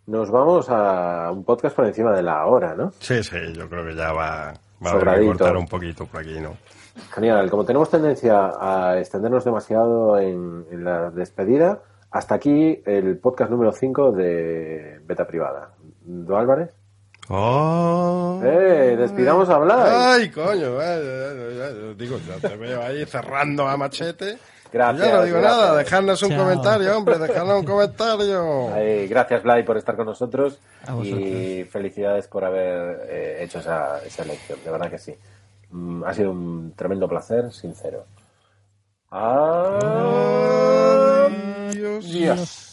nos vamos a un podcast por encima de la hora, ¿no? Sí, sí, yo creo que ya va, va a haber que cortar un poquito por aquí, ¿no? Genial, como tenemos tendencia a extendernos demasiado en, en la despedida, hasta aquí el podcast número 5 de Beta Privada. ¿Do Álvarez? ¡Oh! ¡Eh! ¡Despidamos a Blay! ¡Ay, coño! eh, eh, eh, digo, ya te veo ahí cerrando a machete. Gracias, Ya no digo gracias. nada, dejadnos un Chao. comentario, hombre, dejadnos un comentario. Ay, gracias, Blay, por estar con nosotros y felicidades por haber eh, hecho esa, esa elección, de verdad que sí. Mm, ha sido un tremendo placer, sincero. Adiós. Adiós.